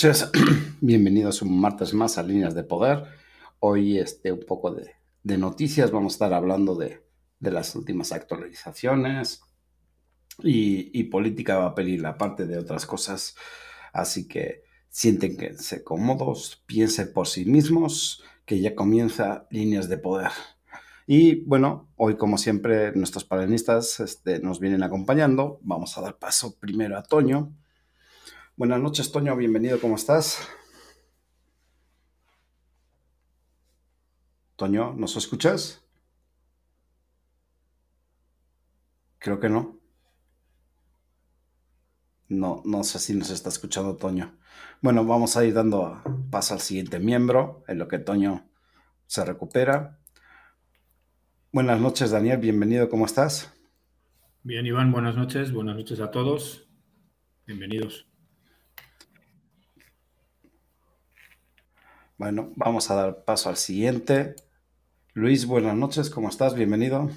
Noches, bienvenidos un martes más a Líneas de Poder. Hoy este, un poco de, noticias, vamos a estar hablando de, las últimas actualizaciones y, política va a pedir la parte de otras cosas, así que sienten que se cómodos, piensen por sí mismos, que ya comienza Líneas de Poder. Y bueno, hoy como siempre nuestros panelistas este, nos vienen acompañando. Vamos a dar paso primero a Toño Buenas noches, Toño, bienvenido, ¿cómo estás? Toño, ¿nos escuchas? Creo que no. No, no sé si nos está escuchando Toño. Bueno, vamos a ir dando paso al siguiente miembro, en lo que Toño se recupera. Buenas noches, Daniel, bienvenido, ¿cómo estás? Bien, Iván, buenas noches, buenas noches a todos. Bienvenidos. Bueno, vamos a dar paso al siguiente. Luis, buenas noches, ¿cómo estás? Bienvenido.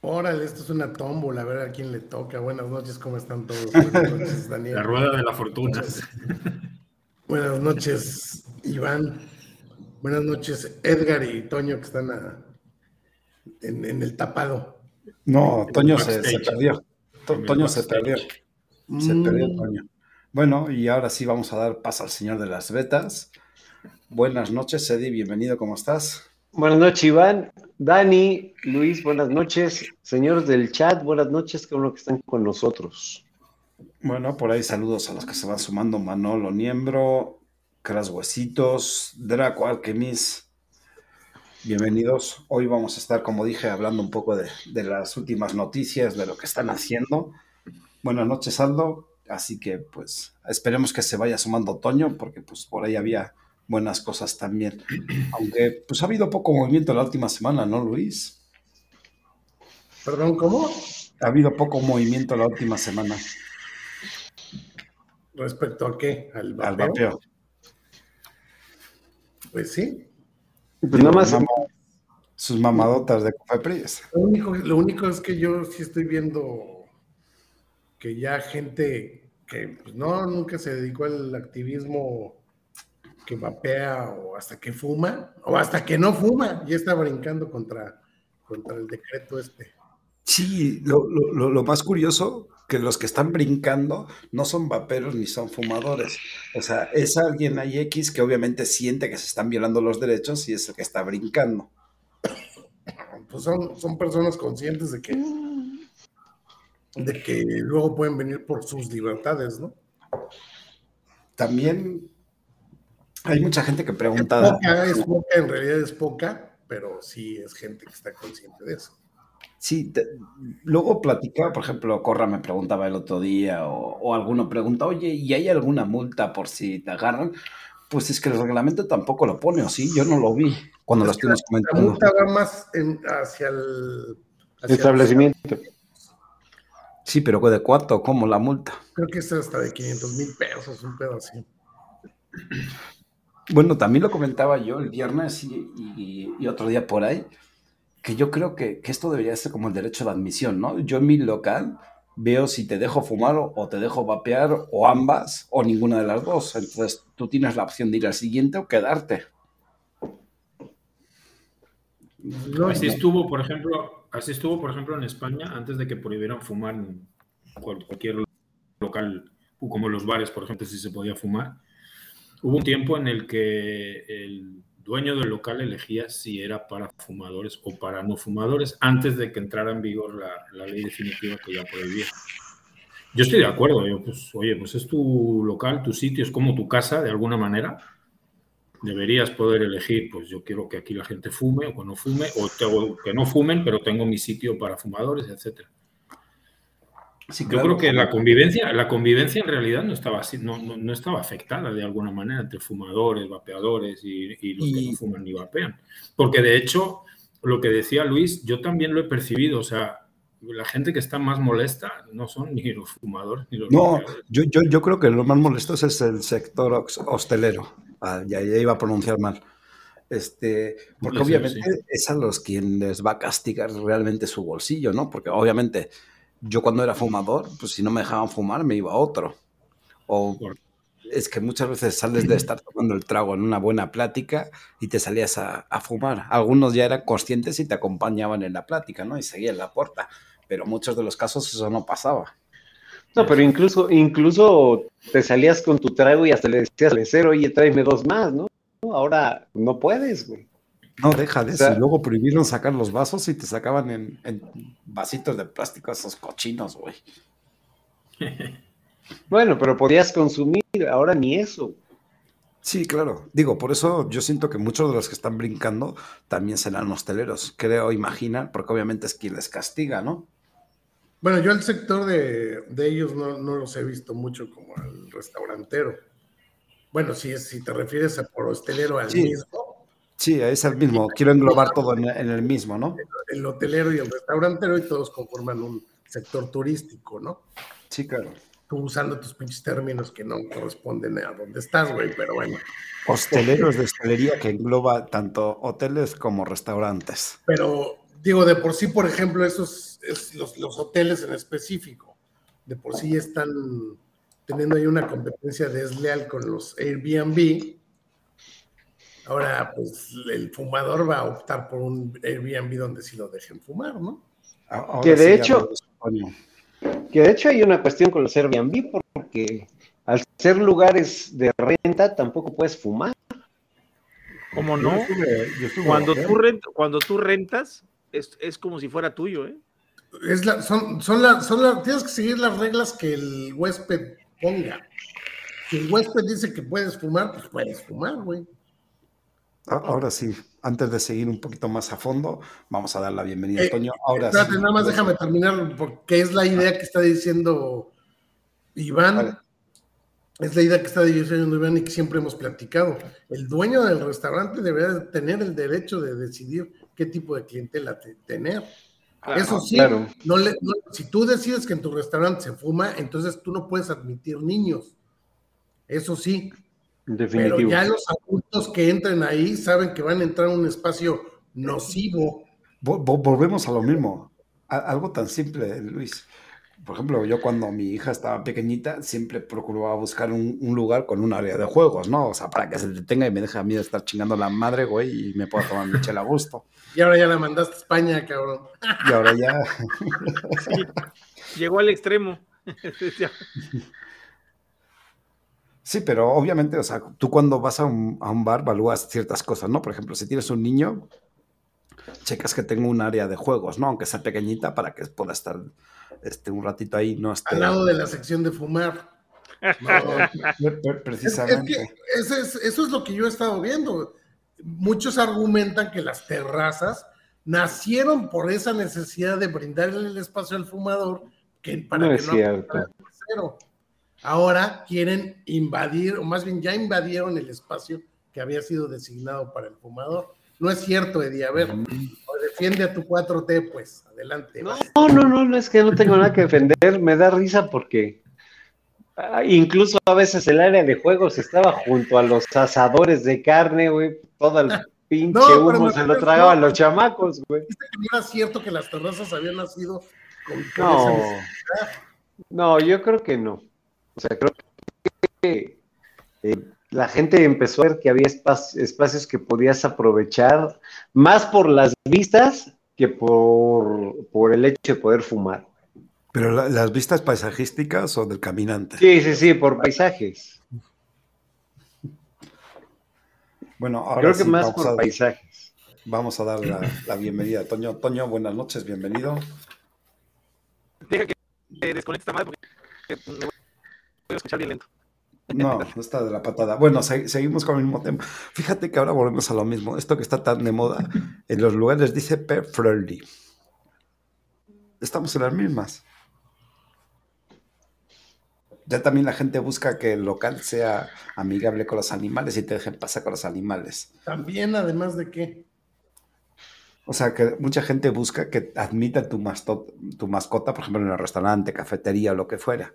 Órale, esto es una tómbola, a ver a quién le toca. Buenas noches, ¿cómo están todos? Buenas noches, Daniel. La rueda de la fortuna. Buenas noches, Iván. Buenas noches, Edgar y Toño, que están en, el tapado. No, Toño se, perdió. Toño se perdió. Se perdió mm. Toño. Bueno, y ahora sí vamos a dar paso al señor de las betas. Buenas noches, Eddie, bienvenido, ¿cómo estás? Buenas noches, Iván. Dani, Luis, buenas noches. Señores del chat, buenas noches, qué bueno que están con nosotros. Bueno, por ahí saludos a los que se van sumando, Manolo Niembro, Cras Huesitos, Draco Alquemis. Bienvenidos. Hoy vamos a estar, como dije, hablando un poco de, de las últimas noticias, de lo que están haciendo. Buenas noches, Aldo. Así que, pues, esperemos que se vaya sumando otoño, porque pues por ahí había buenas cosas también. Aunque pues ha habido poco movimiento la última semana, ¿no, Luis? Perdón, ¿cómo? Ha habido poco movimiento la última semana. ¿Respecto a qué? ¿Al vapeo? Pues sí. Pues nada más sus mamadotas de Cofepris. Lo único, lo único es que yo sí estoy viendo que ya gente que pues, no, nunca se dedicó al activismo que vapea o hasta que fuma, o hasta que no fuma, y está brincando contra, contra el decreto este. Sí, lo, lo, más curioso que los que están brincando no son vaperos ni son fumadores. O sea, es alguien ahí X que obviamente siente que se están violando los derechos y es el que está brincando. Pues son, son personas conscientes de que, de que luego pueden venir por sus libertades, ¿no? También hay mucha gente que pregunta. Es poca, en realidad es poca, pero sí es gente que está consciente de eso. Sí, luego platicaba, por ejemplo, Corra me preguntaba el otro día, o, alguno pregunta, oye, ¿y hay alguna multa por si te agarran? Pues es que el reglamento tampoco lo pone, ¿o sí? Yo no lo vi cuando lo estuvimos comentando. La multa va más hacia el establecimiento. Sí, pero ¿de cuánto? ¿Cómo la multa? Creo que es hasta de 500 mil pesos, un pedo así. Bueno, también lo comentaba yo el viernes y, otro día por ahí, que yo creo que, esto debería ser como el derecho de admisión, ¿no? Yo en mi local veo si te dejo fumar o, te dejo vapear o ambas o ninguna de las dos. Entonces tú tienes la opción de ir al siguiente o quedarte. así estuvo, por ejemplo, así estuvo, por ejemplo, en España antes de que prohibieran fumar en cualquier local, como los bares, por ejemplo, si se podía fumar Hubo un tiempo en el que el dueño del local elegía si era para fumadores o para no fumadores antes de que entrara en vigor la, ley definitiva que ya prohibía. Yo estoy de acuerdo, yo, pues, oye, pues es tu local, tu sitio, es como tu casa de alguna manera. Deberías poder elegir, pues yo quiero que aquí la gente fume o que no fume, o que no fumen, pero tengo mi sitio para fumadores, etcétera. Sí, Yo creo que la convivencia, la convivencia en realidad no estaba así, no, no, estaba afectada de alguna manera entre fumadores, vapeadores y, los que no fuman ni vapean. Porque de hecho, lo que decía Luis, yo también lo he percibido, o sea, la gente que está más molesta no son ni los fumadores ni los No, yo, yo, yo, creo que lo más molesto es el sector hostelero. Ah, ya, iba a pronunciar mal. Este, porque obviamente es a los quienes va a castigar realmente su bolsillo, ¿no? Porque obviamente yo cuando era fumador, pues si no me dejaban fumar, me iba a otro. O es que muchas veces sales de estar tomando el trago en una buena plática y te salías a, fumar. Algunos ya eran conscientes y te acompañaban en la plática, ¿no? Y seguían la puerta. Pero muchos de los casos eso no pasaba. No, pero incluso, incluso te salías con tu trago y hasta le decías al cero, oye, tráeme dos más, ¿no? Ahora no puedes, güey. No, deja de eso. luego prohibieron sacar los vasos y te sacaban en, en vasitos de plástico esos cochinos, güey. Bueno, pero podías consumir, ahora ni eso. Sí, claro. Digo, por eso yo siento que muchos de los que están brincando también serán hosteleros. Creo, imaginan, porque obviamente es quien les castiga, ¿no? Bueno, yo el sector de, ellos no, los he visto mucho como el restaurantero. Bueno, si, si te refieres a por hostelero al mismo. Sí, es el mismo. Quiero englobar todo en, el mismo, ¿no? el hotelero y el restaurantero y todos conforman un sector turístico, ¿no? Sí, claro tú usando tus pinches términos que no corresponden a donde estás, güey, pero bueno. Hosteleros de hostelería que engloba tanto hoteles como restaurantes. Pero digo, de por sí, por ejemplo, esos los, los, hoteles en específico, de por sí están teniendo ahí una competencia desleal con los Airbnb. Ahora, pues el fumador va a optar por un Airbnb donde sí lo dejen fumar, ¿no? que de hecho, que de hecho hay una cuestión con los Airbnb porque al ser lugares de renta tampoco puedes fumar. ¿Cómo no? cuando, tú cuando tú rentas es, como si fuera tuyo, ¿eh? Es la, son, son, la, son tienes que seguir las reglas que el huésped ponga. Si el huésped dice que puedes fumar, pues puedes fumar, güey. Ah, ahora sí, antes de seguir un poquito más a fondo, vamos a dar la bienvenida a eh, Toño. Ahora espérate, nada más déjame terminar, porque es la idea que está diciendo Iván. Es la idea que está diciendo Iván y que siempre hemos platicado. El dueño del restaurante debería tener el derecho de decidir qué tipo de clientela tener. Eso sí, no si tú decides que en tu restaurante se fuma, entonces tú no puedes admitir niños. Eso sí, pero ya los adultos que entren ahí saben que van a entrar en un espacio nocivo. Volvemos a lo mismo. Algo tan simple, Luis. Por ejemplo, yo cuando mi hija estaba pequeñita, siempre procuraba buscar un, lugar con un área de juegos, ¿no? O sea, para que se detenga y me deje a mí de estar chingando la madre, güey, y me pueda tomar mi chela a gusto. Y ahora ya la mandaste a España, cabrón. Y ahora ya. llegó al extremo. Sí, pero obviamente, o sea, tú cuando vas a un, bar valúas ciertas cosas, ¿no? Por ejemplo, si tienes un niño, checas que tenga un área de juegos, ¿no? Aunque sea pequeñita para que pueda estar este, un ratito ahí, no esté... Al lado de la sección de fumar. precisamente. Es eso es lo que yo he estado viendo. Muchos argumentan que las terrazas nacieron por esa necesidad de brindarle el espacio al fumador que, para que no ahora quieren invadir, o más bien ya invadieron el espacio que había sido designado para el fumador. No es cierto, Eddie. A ver, defiende a tu 4T, pues, adelante. No, no, no, no, es que no tengo nada que defender. Me da risa porque ah, incluso a veces el área de juegos estaba junto a los asadores de carne, güey. Todo el pinche humo se lo tragaban los chamacos, güey. no era cierto que las terrazas habían nacido con, no, no, yo creo que no. O sea, creo que eh, la gente empezó a ver que había espacios que podías aprovechar más por las vistas que por, por el hecho de poder fumar. ¿Pero las vistas paisajísticas o del caminante? Sí, sí, sí, por paisajes. Bueno, ahora Creo que más por paisajes. Vamos a dar la, bienvenida a Toño. Toño, buenas noches, bienvenido. Deja que desconecte esta porque escuchar bien lento. No, no está de la patada. Bueno, seguimos con el mismo tema. Fíjate que ahora volvemos a lo mismo. Esto que está tan de moda en los lugares dice pet friendly. Estamos en las mismas. Ya también la gente busca que el local sea amigable con los animales y te dejen pasar con los animales. También, además de qué. O sea, que mucha gente busca que admita tu, tu mascota, por ejemplo, en el restaurante, cafetería o lo que fuera.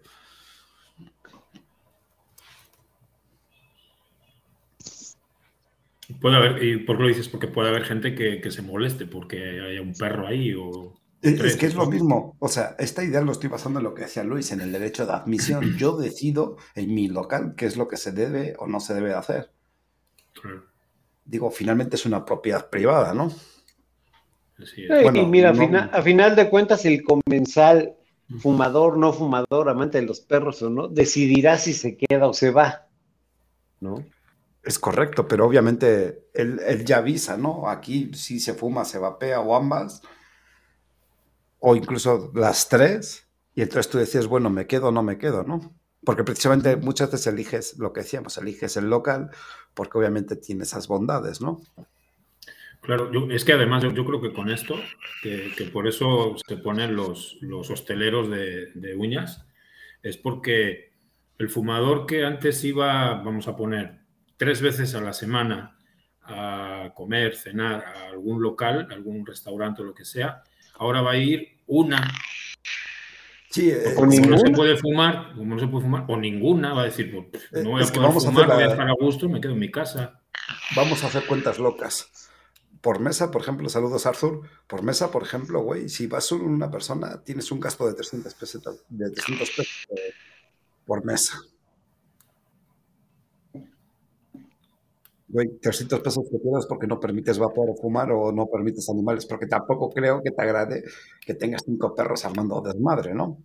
Puede haber, ¿y por qué lo dices? Porque puede haber gente que, se moleste porque haya un perro ahí o... Es, que es lo mismo. O sea, esta idea lo estoy basando en lo que decía Luis, en el derecho de admisión. Yo decido en mi local qué es lo que se debe o no se debe hacer. Digo, finalmente es una propiedad privada, ¿no? y mira, a, final, de cuentas, el comensal, fumador, no fumador, amante de los perros o no, decidirá si se queda o se va. ¿No? Es correcto, pero obviamente él, él ya avisa, ¿no? Aquí si se fuma, se vapea o ambas o incluso las tres, y entonces tú decías, bueno, me quedo o no me quedo, ¿no? Porque precisamente muchas veces eliges lo que decíamos, eliges el local, porque obviamente tiene esas bondades, ¿no? Claro, es que además yo, creo que con esto, que, por eso se ponen los, los hosteleros de, de, uñas, es porque el fumador que antes iba, vamos a poner, tres veces a la semana a comer, cenar a algún local, algún restaurante o lo que sea, ahora va a ir una. Sí, eh, como no se puede fumar, como no se puede fumar, o ninguna, va a decir, pues, no voy a poder fumar, voy a estar a gusto, me quedo en mi casa. Vamos a hacer cuentas locas. Por mesa, por ejemplo, saludos Arthur, por mesa, por ejemplo, güey, si vas solo una persona, tienes un gasto de 300 pesos, de 300 pesos eh, por mesa. Güey, 300 pesos que pierdas porque no permites vapor o fumar o no permites animales, porque tampoco creo que te agrade que tengas cinco perros armando desmadre, ¿no?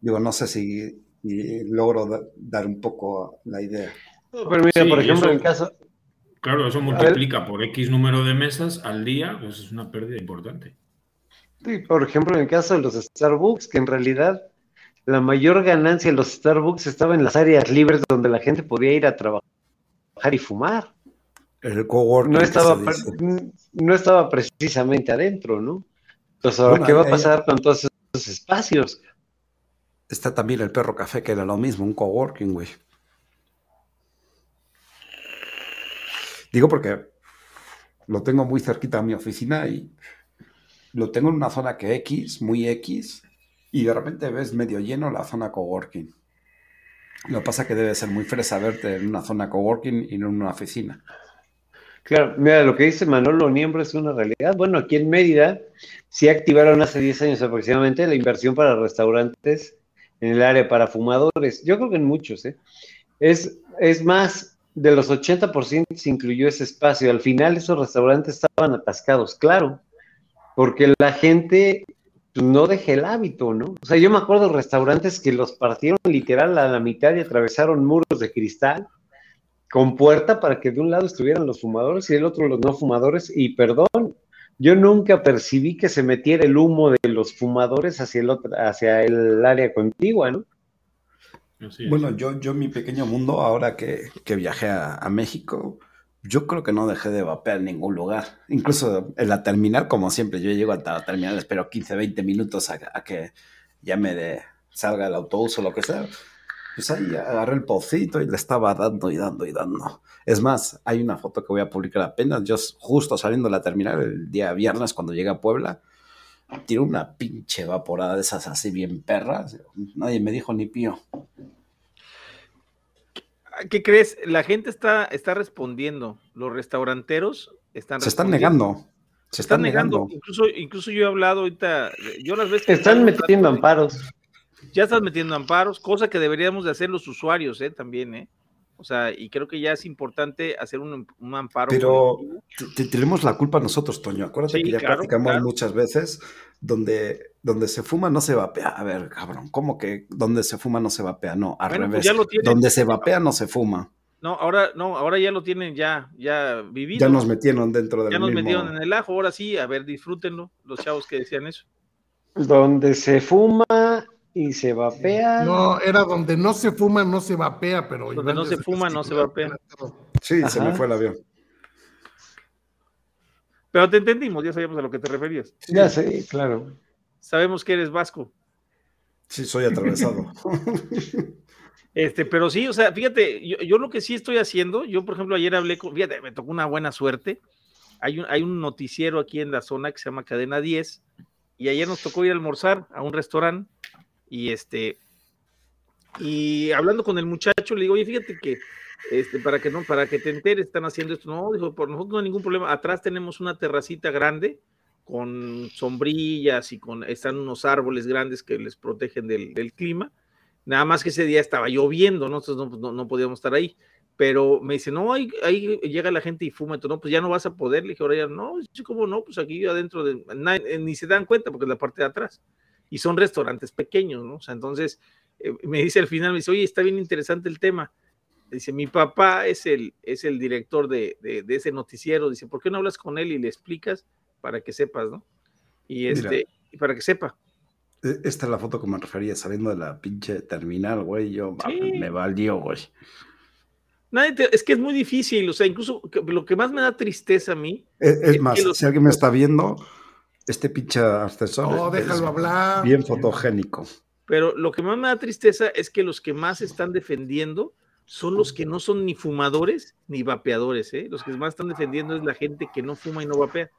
Digo, no sé si, logro dar un poco la idea. pero mira, por ejemplo, en caso... Claro, eso multiplica por X número de mesas al día, pues es una pérdida importante. Sí, por ejemplo, en el caso de los Starbucks, que en realidad la mayor ganancia de los Starbucks estaba en las áreas libres donde la gente podía ir a trabajar y fumar. El coworking. No estaba, no estaba precisamente adentro, ¿no? Entonces, ¿qué va a pasar con todos esos espacios? Está también el perro café, que era lo mismo, un coworking, güey. Digo porque lo tengo muy cerquita a mi oficina y lo tengo en una zona que X, muy X, y de repente ves medio lleno la zona coworking. Lo que pasa es que debe ser muy fresa verte en una zona coworking y no en una oficina. Claro, mira, lo que dice Manolo Niembro es una realidad. Bueno, aquí en Mérida sí activaron hace 10 años aproximadamente la inversión para restaurantes en el área para fumadores. Yo creo que en muchos, ¿eh? Es, es más, de los 80% se incluyó ese espacio. Al final esos restaurantes estaban atascados, claro, porque la gente no dejé el hábito, ¿no? O sea, yo me acuerdo de restaurantes que los partieron literal a la mitad y atravesaron muros de cristal con puerta para que de un lado estuvieran los fumadores y del otro los no fumadores. Y perdón, yo nunca percibí que se metiera el humo de los fumadores hacia el, otro, hacia el área contigua, ¿no? Bueno, yo, yo mi pequeño mundo, ahora que, viajé a México, yo creo que no dejé de vapear en ningún lugar. Incluso en la terminal, como siempre, yo llego a la terminal, espero 15, 20 minutos a, que ya me de, salga el autobús o lo que sea. Pues ahí agarré el pocito y le estaba dando y dando y dando. Es más, hay una foto que voy a publicar apenas. Yo justo saliendo de la terminal el día viernes cuando llegué a Puebla, tiré una pinche evaporada de esas así bien perras. Nadie me dijo ni pío. ¿Qué crees? La gente está, está respondiendo. Los restauranteros están Se están negando. Se están, negando. Incluso, incluso yo he hablado ahorita, yo las veces... Están metiendo amparos. Ya estás metiendo amparos, cosa que deberíamos de hacer los usuarios, ¿eh? También, ¿eh? O sea, y creo que ya es importante hacer un, amparo. Pero tenemos la culpa nosotros, Toño. Acuérdate que ya platicamos muchas veces donde, donde se fuma no se vapea. A ver, cabrón, ¿cómo que donde se fuma no se vapea? No, al pues revés. donde se vapea no se fuma. No, ahora, no, ahora ya lo tienen ya, ya vivido. Ya nos metieron dentro del Ya nos metieron en el ajo, ahora sí, a ver, disfrútenlo, los chavos que decían eso. Donde se fuma y se vapea. No, era donde no se fuma, no se vapea, pero. Donde no se fuma, no se vapea. Sí, se me fue el avión. Pero te entendimos, ya sabíamos a lo que te referías. Ya sé, claro. Sabemos que eres vasco. Sí, soy atravesado. este, pero sí, o sea, fíjate, yo, yo, lo que sí estoy haciendo, yo por ejemplo ayer hablé con, fíjate, me tocó una buena suerte. Hay un, hay un noticiero aquí en la zona que se llama Cadena 10 y ayer nos tocó ir a almorzar a un restaurante y este, y hablando con el muchacho, le digo, oye, fíjate que este, para que no, para que te enteres, están haciendo esto. No, dijo, por nosotros no hay ningún problema. Atrás tenemos una terracita grande con sombrillas y con, están unos árboles grandes que les protegen del, clima. Nada más que ese día estaba lloviendo, no, no, podíamos estar ahí. Pero me dice, no, ahí, ahí, llega la gente y fuma, entonces, no, pues ya no vas a poder. Le dije, ahora ya, no, ¿cómo no? Pues aquí adentro, de, ni se dan cuenta porque es la parte de atrás. Y son restaurantes pequeños, ¿no? O sea, entonces eh, me dice al final, me dice, oye, está bien interesante el tema. Dice, mi papá es el, es el director de, de, ese noticiero. Dice, ¿por qué no hablas con él y le explicas para que sepas, ¿no? Y este, y para que sepa. E, esta es la foto que me refería, saliendo de la pinche terminal, güey. Yo me valió, güey. es que es muy difícil, o sea, incluso lo que más me da tristeza a mí. E, es, más, si alguien me está viendo, este pinche ascensor. No, déjalo hablar. Bien fotogénico. Pero lo que más me da tristeza es que los que más están defendiendo son los que no son ni fumadores ni vapeadores, ¿eh? Los que más están defendiendo es la gente que no fuma y no vapea.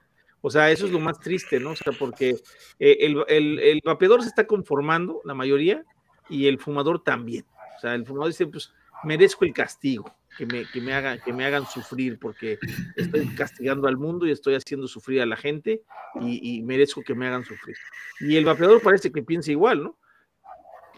O sea, eso es lo más triste, ¿no? O sea, porque eh, el, vapeador se está conformando, la mayoría, y el fumador también. O sea, el fumador dice, pues merezco el castigo, que me, que me, hagan, que me hagan sufrir, porque estoy castigando al mundo y estoy haciendo sufrir a la gente y, merezco que me hagan sufrir. Y el vapeador parece que piensa igual, ¿no?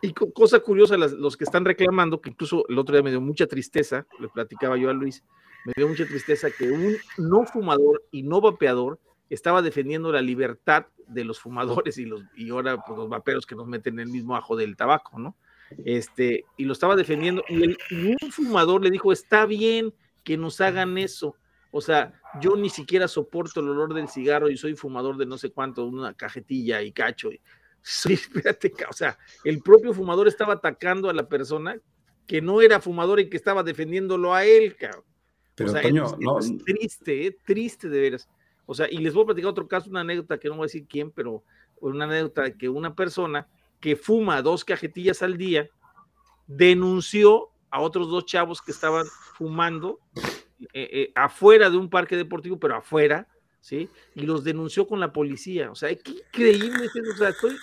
Y cosa curiosa, los que están reclamando, que incluso el otro día me dio mucha tristeza, le platicaba yo a Luis, me dio mucha tristeza que un no fumador y no vapeador estaba defendiendo la libertad de los fumadores y, los, y ahora pues, los vaperos que nos meten en el mismo ajo del tabaco, ¿no? Este, y lo estaba defendiendo, y, el, un fumador le dijo, está bien que nos hagan eso, o sea, yo ni siquiera soporto el olor del cigarro y soy fumador de no sé cuánto, una cajetilla y cacho. Sí, espérate, o sea, el propio fumador estaba atacando a la persona que no era fumador y que estaba defendiéndolo a él, cabrón. Pero, no, es triste, eh, triste de veras. O sea, y les voy a platicar otro caso, una anécdota que no voy a decir quién, pero una anécdota de que una persona que fuma dos cajetillas al día denunció a otros dos chavos que estaban fumando eh, eh, afuera de un parque deportivo, pero afuera, ¿sí? Y los denunció con la policía. O sea, qué increíble es eso. O sea, estoy,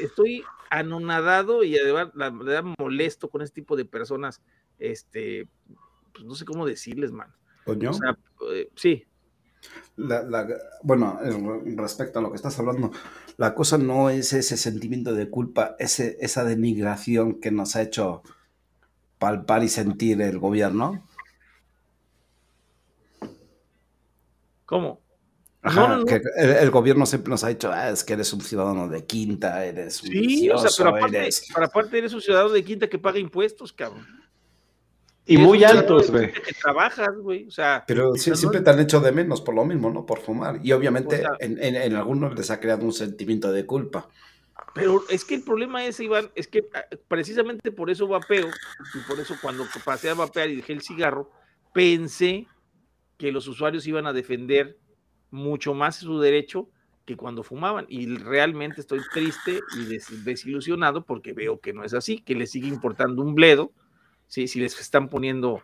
estoy anonadado y además la verdad molesto con este tipo de personas, este, pues no sé cómo decirles, man. O sea, eh, sí, bueno, respecto a lo que estás hablando, la cosa no es ese sentimiento de culpa, ese, esa denigración que nos ha hecho palpar y sentir el gobierno. ¿Cómo? que el, gobierno siempre nos ha dicho, ah, es que eres un ciudadano de quinta, eres un Sí, o sea, pero aparte, eres... aparte eres un ciudadano de quinta que paga impuestos, cabrón. Y muy altos, güey. Que trabajas, güey. O sea, pero siempre te han hecho de menos por lo mismo, ¿no? Por fumar. Y obviamente en, algunos les ha creado un sentimiento de culpa. Pero es que el problema es, Iván, es que ah, precisamente por eso vapeo, y por eso cuando pasé a vapear y dejé el cigarro, pensé que los usuarios iban a defender mucho más su derecho que cuando fumaban. Y realmente estoy triste y desilusionado porque veo que no es así, que les sigue importando un bledo ¿sí? si les están poniendo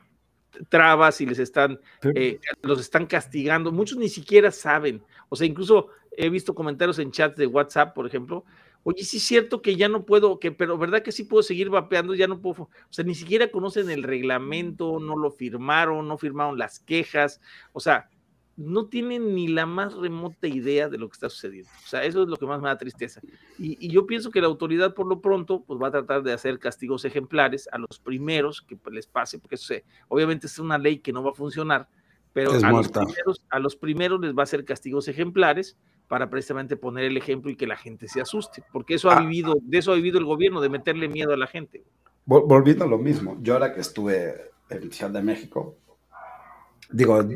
trabas, si les están, eh, los están castigando, muchos ni siquiera saben, o sea, incluso he visto comentarios en chats de WhatsApp, por ejemplo, oye, sí es cierto que ya no puedo, que, pero verdad que sí puedo seguir vapeando, ya no puedo, o sea, ni siquiera conocen el reglamento, no lo firmaron, no firmaron las quejas, o sea, no tienen ni la más remota idea de lo que está sucediendo. O sea, eso es lo que más me da tristeza. Y, yo pienso que la autoridad, por lo pronto, pues va a tratar de hacer castigos ejemplares a los primeros que les pase, porque eso obviamente es una ley que no va a funcionar, pero a los, primeros, a los, primeros, les va a hacer castigos ejemplares para precisamente poner el ejemplo y que la gente se asuste, porque eso ha ah. vivido, de eso ha vivido el gobierno, de meterle miedo a la gente. Volviendo a lo mismo, yo ahora que estuve en Ciudad de México, digo,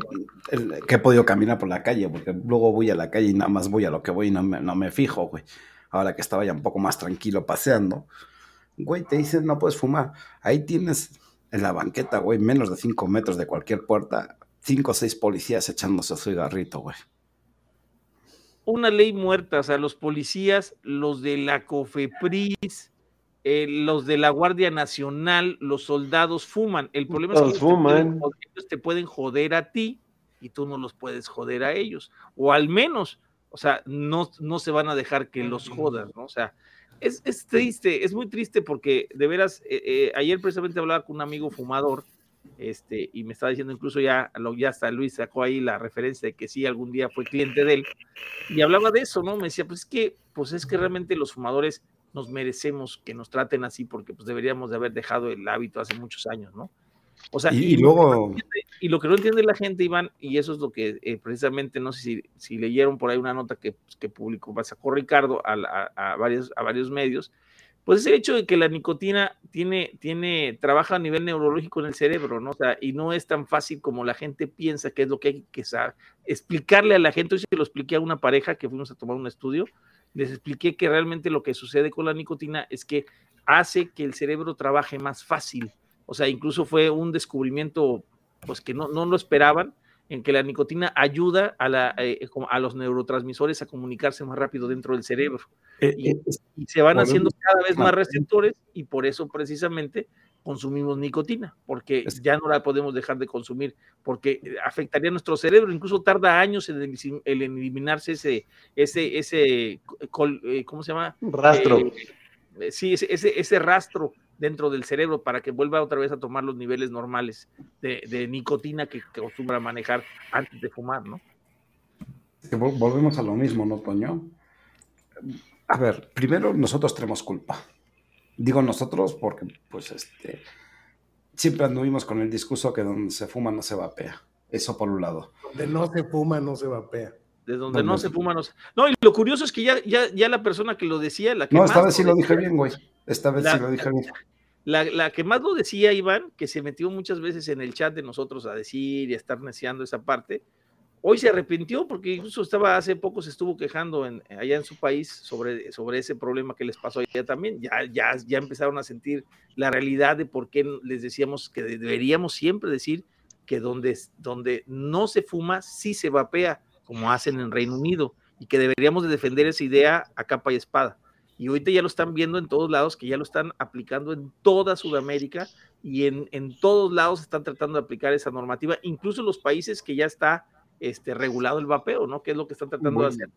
que he podido caminar por la calle, porque luego voy a la calle y nada más voy a lo que voy y no me, no me fijo, güey. Ahora que estaba ya un poco más tranquilo paseando, güey, te dicen no puedes fumar. Ahí tienes en la banqueta, güey, menos de cinco metros de cualquier puerta, cinco o seis policías echándose su cigarrito, güey. Una ley muerta, o sea, los policías, los de la COFEPRIS, eh, los de la Guardia Nacional, los soldados fuman. El problema es que ellos te pueden joder a ti y tú no los puedes joder a ellos. O al menos, o sea, no, no se van a dejar que los jodas, ¿no? O sea, es, triste, es muy triste porque de veras, eh, eh, ayer precisamente hablaba con un amigo fumador este, y me estaba diciendo incluso ya, ya hasta Luis sacó ahí la referencia de que sí, algún día fue cliente de él, y hablaba de eso, ¿no? Me decía, pues es que, pues es que realmente los fumadores nos merecemos que nos traten así porque pues deberíamos de haber dejado el hábito hace muchos años, ¿no? O sea, y, luego... y lo que no entiende la gente, Iván, y eso es lo que eh, precisamente, no sé si, si, leyeron por ahí una nota que, pues, que publicó, sacó Ricardo a, a, varios, a varios medios, pues es el hecho de que la nicotina tiene, tiene, trabaja a nivel neurológico en el cerebro, ¿no? O sea, y no es tan fácil como la gente piensa que es lo que hay que saber. Explicarle a la gente, hoy se lo expliqué a una pareja que fuimos a tomar un estudio, les expliqué que realmente lo que sucede con la nicotina es que hace que el cerebro trabaje más fácil. O sea, incluso fue un descubrimiento pues que no, no lo esperaban, en que la nicotina ayuda a, la, eh, a los neurotransmisores a comunicarse más rápido dentro del cerebro. Eh, y, eh, se van haciendo cada vez más receptores y por eso precisamente consumimos nicotina, porque ya no la podemos dejar de consumir, porque afectaría a nuestro cerebro, incluso tarda años en, eliminarse ese, ese, ese, ¿cómo se llama? Rastro. sí, ese, ese rastro dentro del cerebro para que vuelva otra vez a tomar los niveles normales de, nicotina que, que, acostumbra manejar antes de fumar, ¿no? volvemos a lo mismo, ¿no, Toño? A ver, primero nosotros tenemos culpa. Digo nosotros porque, pues, este, siempre anduvimos con el discurso que donde se fuma no se vapea. Eso por un lado. Donde no se fuma no se vapea. De donde no se fuma no se... No, y lo curioso es que ya, ya, ya la persona que lo decía, la que No, esta vez sí lo dije bien, güey. Esta vez sí lo dije bien. La, que más lo decía, Iván, que se metió muchas veces en el chat de nosotros a decir y a estar neciando esa parte, hoy se arrepintió porque incluso estaba hace poco se estuvo quejando allá en su país sobre, sobre ese problema que les pasó allá también. Ya, ya, ya empezaron a sentir la realidad de por qué les decíamos que deberíamos siempre decir que donde, donde no se fuma, sí se vapea, como hacen en Reino Unido, y que deberíamos de defender esa idea a capa y espada y ahorita ya lo están viendo en todos lados, que ya lo están aplicando en toda Sudamérica y en, en todos lados están tratando de aplicar esa normativa, incluso los países que ya está este, regulado el vapeo, ¿no? Que es lo que están tratando de hacer.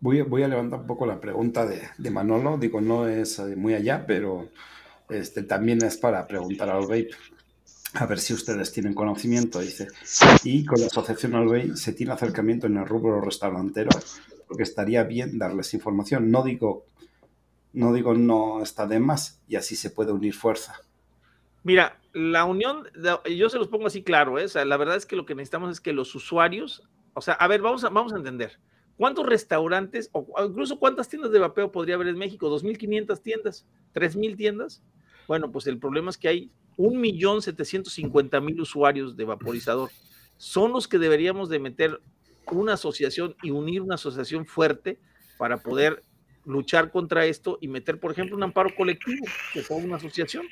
Voy, voy, a levantar un poco la pregunta de, de, Manolo, digo, no es eh, muy allá, pero este, también es para preguntar al vape, a ver si ustedes tienen conocimiento, dice. Y con la asociación al vape se tiene acercamiento en el rubro restaurantero, porque estaría bien darles información. No digo no digo no está de más y así se puede unir fuerza. Mira, la unión, yo se los pongo así claro, ¿eh? la verdad es que lo que necesitamos es que los usuarios, o sea, a ver, vamos a, vamos a entender, ¿cuántos restaurantes o incluso cuántas tiendas de vapeo podría haber en México? ¿2.500 tiendas? ¿3.000 tiendas? Bueno, pues el problema es que hay 1.750.000 usuarios de vaporizador. Son los que deberíamos de meter una asociación y unir una asociación fuerte para poder luchar contra esto y meter, por ejemplo, un amparo colectivo, que sea una asociación,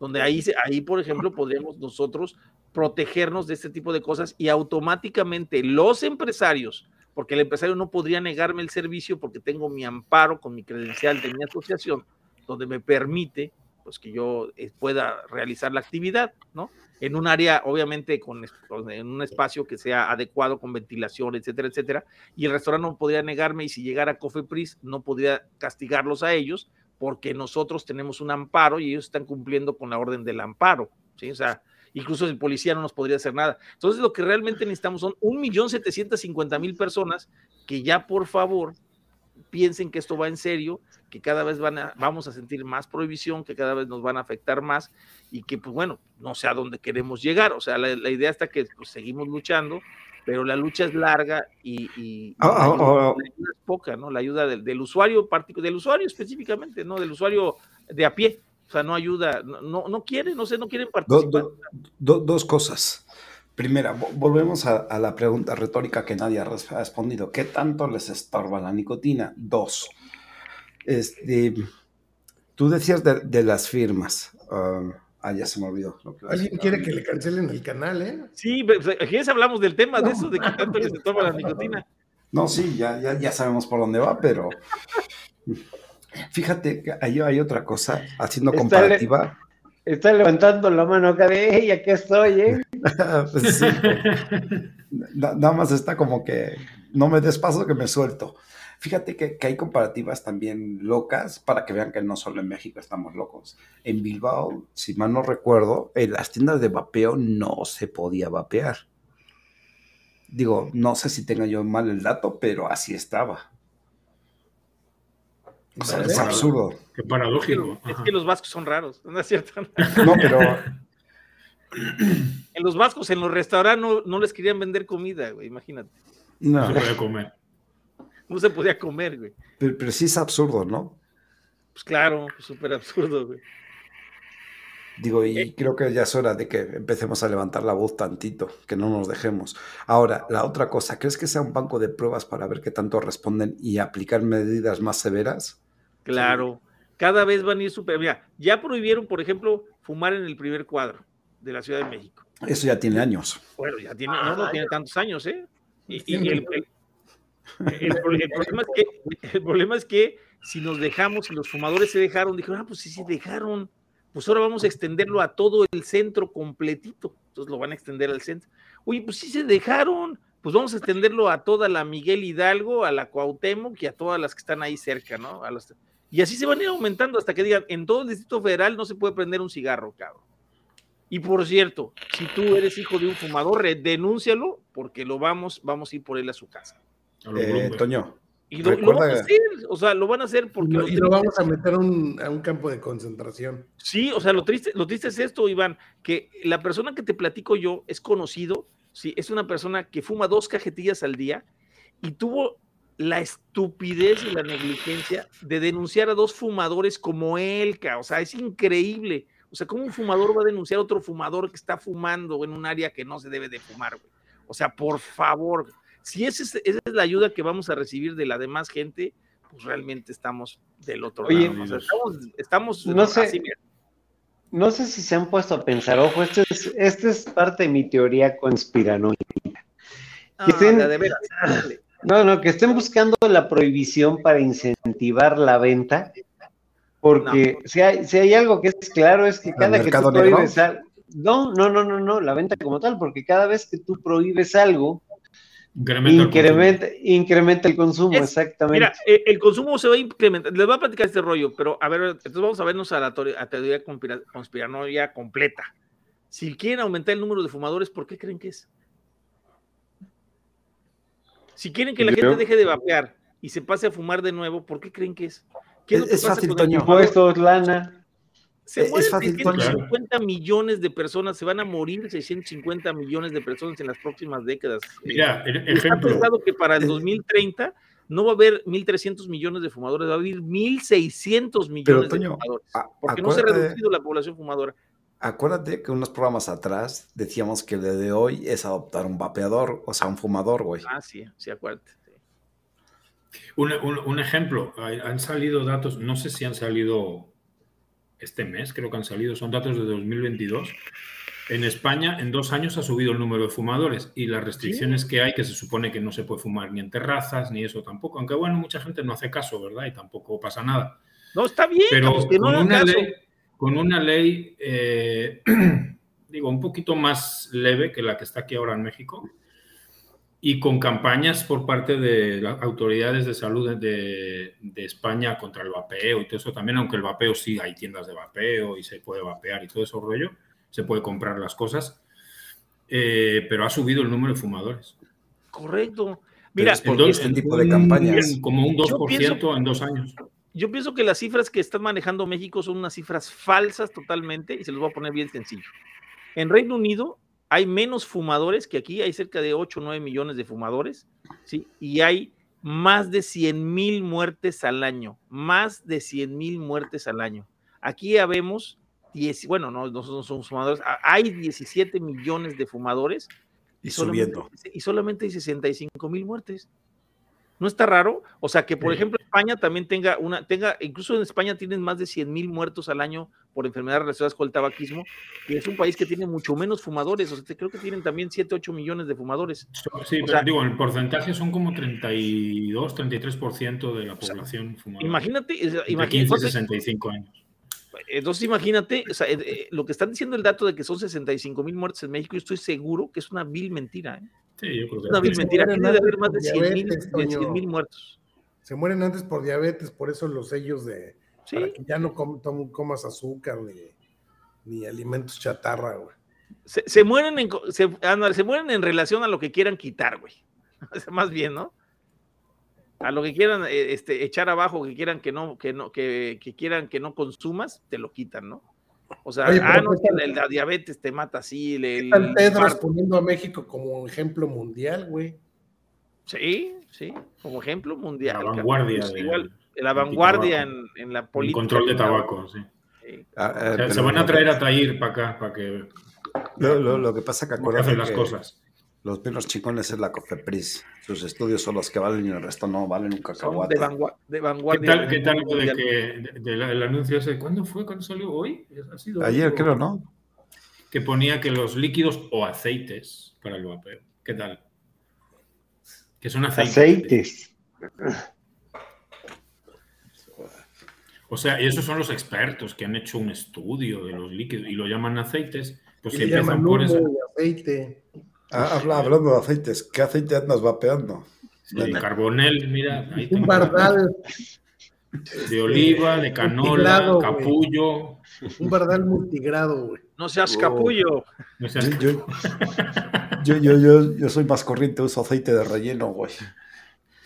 donde ahí, ahí, por ejemplo, podríamos nosotros protegernos de este tipo de cosas y automáticamente los empresarios, porque el empresario no podría negarme el servicio porque tengo mi amparo con mi credencial de mi asociación, donde me permite pues que yo eh, pueda realizar la actividad, ¿no? en un área, obviamente, con, en un espacio que sea adecuado, con ventilación, etcétera, etcétera. Y el restaurante no podría negarme, y si llegara Cofepris, no podría castigarlos a ellos, porque nosotros tenemos un amparo y ellos están cumpliendo con la orden del amparo. O sea, incluso el policía no nos podría hacer nada. Entonces, lo que realmente necesitamos son un millón setecientos cincuenta mil personas que ya, por favor, piensen que esto va en serio, que cada vez van a, vamos a sentir más prohibición, que cada vez nos van a afectar más y que, pues bueno, no sé a dónde queremos llegar. O sea, la, idea está que pues, seguimos luchando, pero la lucha es larga y, ah, ah, ah, la, ayuda, es poca, ¿no? La ayuda del, usuario, del usuario específicamente, ¿no? Del usuario de a pie. O sea, no ayuda, no, no, quiere, no sé, no quieren participar. dos cosas. Primera, volvemos a, la pregunta retórica que nadie ha respondido. ¿Qué tanto les estorba la nicotina? Dos, este, tú decías de, las firmas. Um, ah, ya se me olvidó. Alguien quiere que le cancelen el canal, ¿eh? Sí, aquí hablamos del tema de eso, de qué tanto les estorba la nicotina. No, sí, ya, ya, ya sabemos por dónde va, pero fíjate que hay, hay otra cosa, haciendo comparativa. Está levantando la mano acá de ella, que estoy, ¿eh? pues sí, nada más está como que no me des paso que me suelto. Fíjate que, hay comparativas también locas para que vean que no solo en México estamos locos. En Bilbao, si mal no recuerdo, en las tiendas de vapeo no se podía vapear. Digo, no sé si tenga yo mal el dato, pero así estaba. O sea, es absurdo. Qué paradójico. Es que los vascos son raros, ¿no es cierto? No, pero. en los vascos, en los restaurantes, no, les querían vender comida, güey, imagínate. No. se podía comer. No se podía comer, güey. Pero, sí es absurdo, ¿no? Pues claro, súper absurdo, güey. Digo, y eh. creo que ya es hora de que empecemos a levantar la voz tantito, que no nos dejemos. Ahora, la otra cosa, ¿crees que sea un banco de pruebas para ver qué tanto responden y aplicar medidas más severas? Claro, cada vez van a ir super. Mira, ya prohibieron, por ejemplo, fumar en el primer cuadro de la Ciudad de México. Eso ya tiene años. Bueno, ya tiene, no, no tiene tantos años, ¿eh? Y, el, el problema es que si nos dejamos, si los fumadores se dejaron, dijeron, ah, pues sí, sí, dejaron pues ahora vamos a extenderlo a todo el centro completito. Entonces lo van a extender al centro. Oye, pues sí se dejaron, pues vamos a extenderlo a toda la Miguel Hidalgo, a la Cuauhtémoc y a todas las que están ahí cerca, ¿no? Y así se van a ir aumentando hasta que digan, en todo el Distrito Federal no se puede prender un cigarro, cabrón. Y por cierto, si tú eres hijo de un fumador, denúncialo porque lo vamos, vamos a ir por él a su casa. Eh, Toño, y lo, van a hacer, o sea, lo van a hacer porque... y lo vamos a meter a un campo de concentración. Sí, o sea, lo triste, lo triste es esto, Iván, que la persona que te platico yo es conocido, sí, es una persona que fuma dos cajetillas al día y tuvo la estupidez y la negligencia de denunciar a dos fumadores como él, o sea, es increíble. O sea, ¿cómo un fumador va a denunciar a otro fumador que está fumando en un área que no se debe de fumar, güey? O sea, por favor, si esa es, esa es la ayuda que vamos a recibir de la demás gente, pues realmente estamos del otro lado. estamos, no sé, no sé si se han puesto a pensar, ojo, esta es, este es parte de mi teoría conspiranoica. no, no, que estén buscando la prohibición para incentivar la venta, porque si, hay, si hay algo que es claro es que cada que tú prohíbes algo, no, no, no, no, no, la venta como tal, porque cada vez que tú prohíbes algo, Incrementa, incrementa, el consumo, exactamente. Mira, eh, el consumo se va a incrementar. Les voy a platicar este rollo, pero a ver, entonces vamos a vernos a la teoría conspiranoia completa. Si quieren aumentar el número de fumadores, ¿por qué creen que es? Si quieren que la gente deje de vapear y se pase a fumar de nuevo, ¿por qué creen que es? ¿Qué es, lo que es fácil, Impuestos, lana. Se mueren es fácil, 650 millones de personas, se van a morir 650 millones de personas en las próximas décadas. Mira, el, ejemplo. Está pensado que para el 2030 no va a haber 1.300 millones de fumadores, va a haber 1.600 millones de fumadores. Porque no se ha reducido la población fumadora. Acuérdate que unos programas atrás decíamos que el de hoy es adoptar un vapeador, o sea, un fumador, güey. Ah, sí, sí, acuérdate. Un, un, ejemplo, han salido datos, no sé si han salido este mes, creo que han salido, son datos de 2022. En España, en dos años ha subido el número de fumadores y las restricciones que hay, que se supone que no se puede fumar ni en terrazas, ni eso tampoco. Aunque bueno, mucha gente no hace caso, ¿verdad? Y tampoco pasa nada. No, está bien, pero con, una ley, con, una ley, eh, digo, un poquito más leve que la que está aquí ahora en México, y con campañas por parte de las autoridades de salud de, España contra el vapeo y todo eso también, aunque el vapeo sí hay tiendas de vapeo y se puede vapear y todo eso rollo, se puede comprar las cosas, eh, pero ha subido el número de fumadores. Correcto. Mira, este tipo de campañas. como un 2% en dos años. Yo pienso que las cifras que está manejando México son unas cifras falsas totalmente y se los voy a poner bien sencillo. En Reino Unido hay menos fumadores que aquí, hay cerca de 8 o 9 millones de fumadores, ¿sí? Y hay más de 100 mil muertes al año, más de 100 mil muertes al año. Aquí ya vemos, 10, bueno, no, no son fumadores, hay 17 millones de fumadores y, subiendo. y solamente hay 65 mil muertes. ¿No está raro? O sea, que por ejemplo España también tenga una, tenga, incluso en España tienen más de 100 mil muertos al año por enfermedades relacionadas con el tabaquismo, y es un país que tiene mucho menos fumadores, o sea, creo que tienen también 7, 8 millones de fumadores. Sí, pero digo, el porcentaje son como 32, 33% de la población fumadora. Imagínate, imagínate 15 65 años. Entonces imagínate, o sea, eh, eh, lo que están diciendo el dato de que son 65 mil muertes en México, yo estoy seguro que es una vil mentira. ¿eh? Sí, yo creo que es una vil mentira. Aquí debe haber más de 100 mil muertos. Se mueren antes por diabetes, por eso los sellos de para que ya no comas azúcar ni, alimentos chatarra, güey. Se, mueren en, se, se mueren en relación a lo que quieran quitar, güey. Más bien, ¿no? A lo que quieran eh, este, echar abajo, que quieran que no, que no, que, quieran que no consumas, te lo quitan, ¿no? O sea, ah, no, la diabetes te mata así. El, Pedro poniendo a México como ejemplo mundial, güey. Sí, sí, como ejemplo mundial. La vanguardia. igual, la vanguardia en, la política. El control de tabaco, sí. Ah, eh, se van a traer a Tair para acá, para que. Lo, que pasa que acuérdate las cosas. Los pinos chicones es la COFEPRIS. Sus estudios son los que valen y el resto no valen un cacahuate. De, vanguardia. ¿Qué tal, ¿qué tal de que del anuncio ese? ¿Cuándo fue? ¿Cuándo salió? ¿Hoy? Ayer creo, ¿no? Que ponía que los líquidos o aceites para el vapeo. ¿Qué tal? Que son aceites. Aceites. O sea, y esos son los expertos que han hecho un estudio de los líquidos y lo llaman aceites. Pues se empiezan por eso. Aceite. Ah, habla, hablando de aceites, ¿qué aceite andas vapeando? De carbonel, mira. Ahí un bardal. De oliva, de canola, capullo. Un bardal multigrado, güey. No seas capullo. No seas yo, yo, yo, yo, yo, soy más corriente, uso aceite de relleno, güey.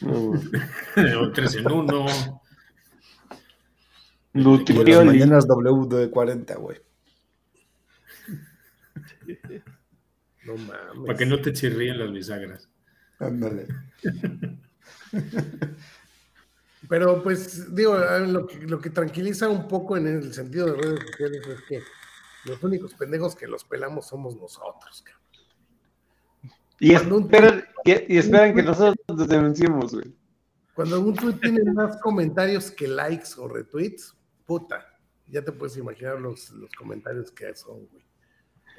tres en uno. Nutrioli. Mañanas WD40, güey. No mames. Para que no te chirríen las bisagras. Ándale. Pero pues, digo, lo que, lo que tranquiliza un poco en el sentido de redes sociales es que los únicos pendejos que los pelamos somos nosotros, cabrón. Y, esperan, y, esperan que nosotros nos denunciemos, güey. Cuando un tweet tiene más comentarios que likes o retweets, puta, ya te puedes imaginar los, los comentarios que son, güey.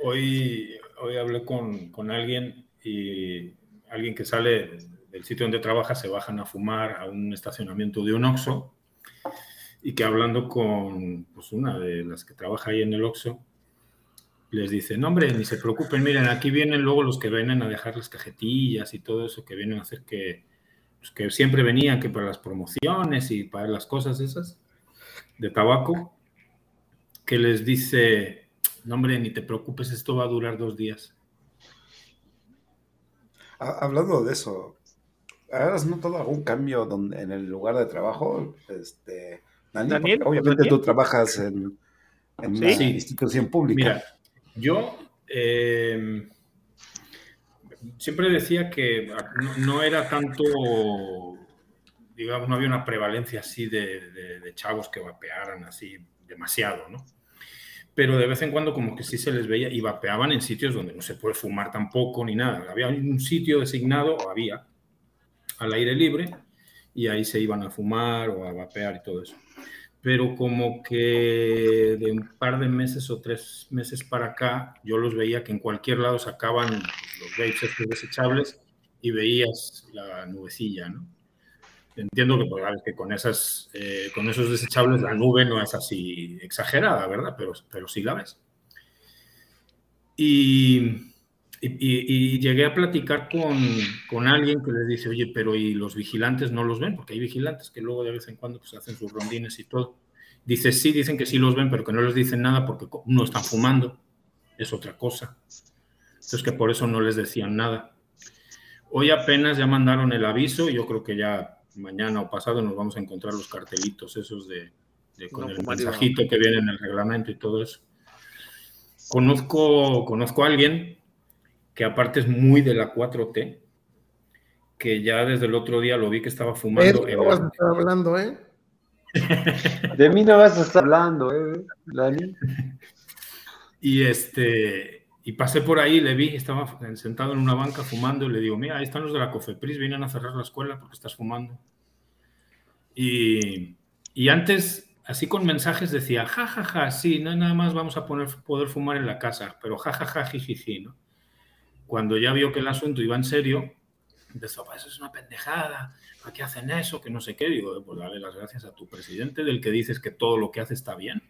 Hoy, hoy hablé con, con, alguien y alguien que sale del sitio donde trabaja se bajan a fumar a un estacionamiento de un Oxxo y que hablando con pues, una de las que trabaja ahí en el Oxxo, les dice, no hombre, ni se preocupen, miren, aquí vienen luego los que vienen a dejar las cajetillas y todo eso, que vienen a hacer que, pues, que siempre venían, que para las promociones y para las cosas esas de tabaco, que les dice, no, hombre, ni te preocupes, esto va a durar dos días. Hablando de eso, ¿has notado algún cambio donde, en el lugar de trabajo? Este, Daniel, obviamente tú trabajas en, una institución pública. Mira, yo eh, siempre decía que no, era tanto, digamos, no había una prevalencia así de, de chavos que vapearan así demasiado, ¿no? pero de vez en cuando como que sí se les veía y vapeaban en sitios donde no se puede fumar tampoco ni nada. Había un sitio designado, o había, al aire libre, y ahí se iban a fumar o a vapear y todo eso. Pero como que de un par de meses o tres meses para acá, yo los veía que en cualquier lado sacaban los vapes estos desechables y veías la nubecilla, ¿no? Entiendo que, pues, que con, esas, eh, con esos desechables la nube no es así exagerada, ¿verdad? Pero, pero sí la ves. Y, y, llegué a platicar con, con, alguien que les dice, oye, pero ¿y los vigilantes no los ven? Porque hay vigilantes que luego de vez en cuando pues, hacen sus rondines y todo. Dice, sí, dicen que sí los ven, pero que no les dicen nada porque no están fumando. Es otra cosa. Entonces que por eso no les decían nada. Hoy apenas ya mandaron el aviso, yo creo que ya mañana o pasado nos vamos a encontrar los cartelitos esos de, con el mensajito que viene en el reglamento y todo eso. Conozco, conozco a alguien que aparte es muy de la 4T, que ya desde el otro día lo vi que estaba fumando. De vas a estar hablando, ¿eh? De mí no vas a estar hablando, ¿eh, Dani? Y este, y pasé por ahí, le vi, estaba sentado en una banca fumando y le digo, mira, ahí están los de la Cofepris, vienen a cerrar la escuela porque estás fumando. Y, y antes, así con mensajes decía, ja, ja, ja, sí, no, nada más vamos a poner, poder fumar en la casa, pero ja, ja, ja, jijiji, ¿no? Cuando ya vio que el asunto iba en serio, empezó, pues eso es una pendejada, ¿para qué hacen eso? Que no sé qué. Digo, pues dale las gracias a tu presidente del que dices que todo lo que hace está bien.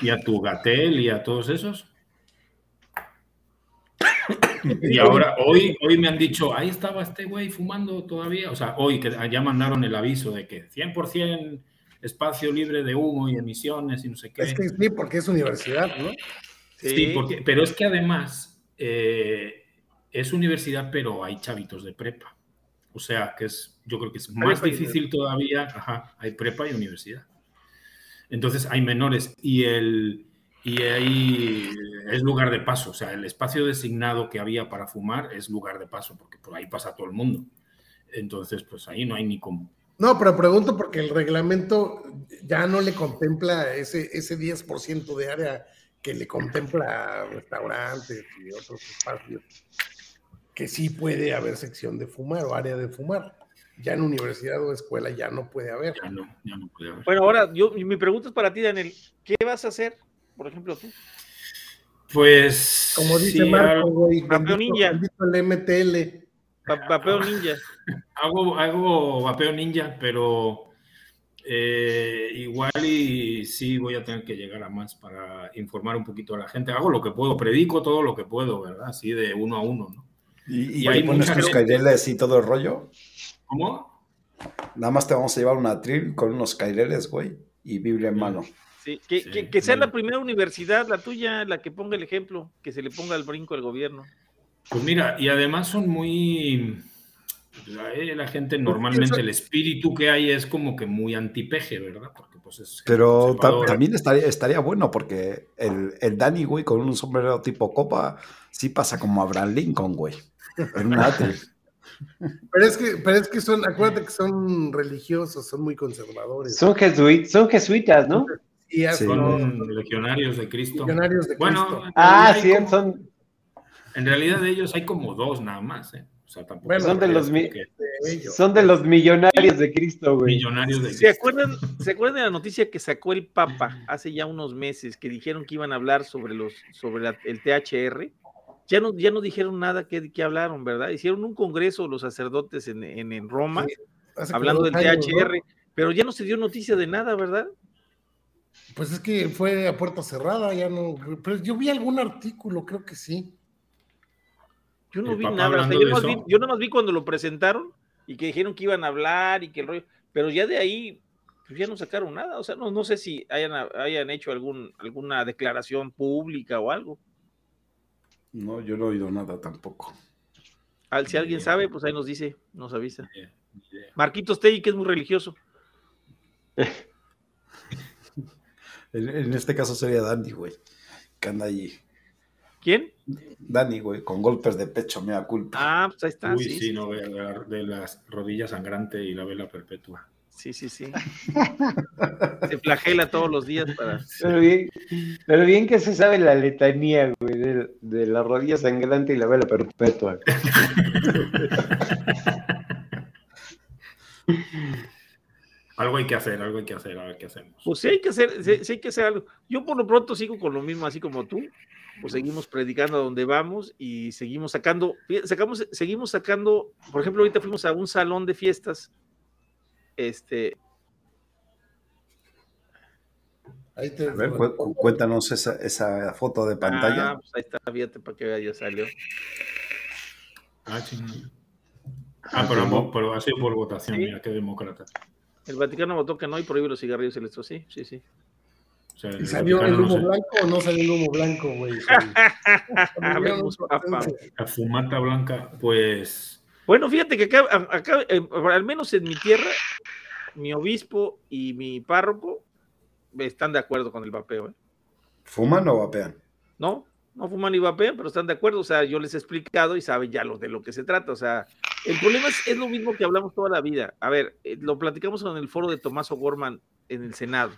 Y a tu Gatel y a todos esos Y ahora, hoy, hoy me han dicho, ahí estaba este güey fumando todavía. O sea, hoy que ya mandaron el aviso de que 100% espacio libre de humo y emisiones y no sé qué. Es que sí, porque es universidad, ¿no? Sí, porque, pero es que además eh, es universidad, pero hay chavitos de prepa. O sea, que es, yo creo que es más difícil todavía. Ajá, hay prepa y universidad. Entonces hay menores y el y ahí es lugar de paso, o sea, el espacio designado que había para fumar es lugar de paso, porque por ahí pasa todo el mundo. Entonces, pues ahí no hay ni cómo. No, pero pregunto porque el reglamento ya no le contempla ese, ese 10% de área que le contempla restaurantes y otros espacios, que sí puede haber sección de fumar o área de fumar. Ya en universidad o escuela ya no puede haber. Ya no, ya no puede haber. Bueno, ahora yo, mi pregunta es para ti, Daniel. ¿Qué vas a hacer, por ejemplo, tú? Pues. Como dice Marco, güey. Vapeo ninja. el MTL. Vapeo ninja. Hago, hago vapeo ninja, pero eh, igual y sí voy a tener que llegar a más para informar un poquito a la gente. Hago lo que puedo, predico todo lo que puedo, ¿verdad? Así de uno a uno, ¿no? ¿Y, y, pones tus caireles y todo el rollo? ¿Cómo? Nada más te vamos a llevar una tril con unos caireles, güey, y Biblia en mano. Sí, que, sí, que, que sea la primera universidad, la tuya, la que ponga el ejemplo, que se le ponga el brinco al gobierno. Pues mira, y además son muy la gente normalmente el espíritu que hay es como que muy antipeje, ¿verdad? Porque pues es Pero ta también estaría, estaría bueno porque el, el Danny, güey, con un sombrero tipo copa, sí pasa como Abraham Lincoln, güey. En un Pero es que, pero es que son, acuérdate que son religiosos, son muy conservadores. Son, jesuit, son jesuitas, ¿no? Sí, sí. Son legionarios de Cristo. Legionarios de bueno, Cristo. Ah, sí, como, son. En realidad de ellos hay como dos nada más, ¿eh? O sea, tampoco bueno, son de los mi de son de los millonarios de Cristo, güey. Millonarios de Cristo. ¿Se acuerdan, ¿Se acuerdan de la noticia que sacó el Papa hace ya unos meses que dijeron que iban a hablar sobre los sobre la, el THR? Ya no, ya no dijeron nada que, que hablaron, ¿verdad? Hicieron un congreso los sacerdotes en, en, en Roma sí, hablando del años, THR, ¿no? pero ya no se dio noticia de nada, ¿verdad? Pues es que fue a puerta cerrada, ya no. Pero yo vi algún artículo, creo que sí. Yo no vi nada, o sea, yo, nomás vi, yo nomás vi cuando lo presentaron y que dijeron que iban a hablar y que el rollo, pero ya de ahí pues ya no sacaron nada, o sea, no, no sé si hayan, hayan hecho algún, alguna declaración pública o algo. No, yo no he oído nada tampoco. Al, si alguien sabe, pues ahí nos dice, nos avisa. Marquitos Tei, que es muy religioso. en, en, este caso sería Dandy, güey, que anda allí. ¿Quién? Dani, güey, con golpes de pecho, mea culpa. Ah, pues ahí está. Uy, sí, sí, no, de, la, de las rodillas sangrante y la vela perpetua. Sí, sí, sí. se flagela todos los días para. Pero bien, pero bien que se sabe la letanía, güey, de, de la rodilla sangrante y la vela perpetua. algo hay que hacer, algo hay que hacer, a ver qué hacemos. Pues sí hay que hacer, sí, sí hay que hacer algo. Yo por lo pronto sigo con lo mismo, así como tú pues seguimos predicando a donde vamos y seguimos sacando, sacamos, seguimos sacando, por ejemplo, ahorita fuimos a un salón de fiestas, este... Ahí te... A ver, cu cuéntanos esa, esa, foto de pantalla. Ah, pues ahí está, fíjate para que vea, ya salió. Ah, chingón. Ah, pero, pero ha sido por votación, ¿Sí? mira, qué demócrata. El Vaticano votó que no y prohíbe los cigarrillos electros, sí, sí, sí. O sea, ¿Y salió el humo no blanco o no salió el humo blanco, güey? La fumata blanca, pues. Bueno, fíjate que acá, acá eh, al menos en mi tierra, mi obispo y mi párroco están de acuerdo con el vapeo. ¿eh? ¿Fuman o vapean? No, no fuman ni vapean, pero están de acuerdo. O sea, yo les he explicado y saben ya lo de lo que se trata. O sea, el problema es, lo mismo que hablamos toda la vida. A ver, eh, lo platicamos en el foro de Tomás O'Gorman en el Senado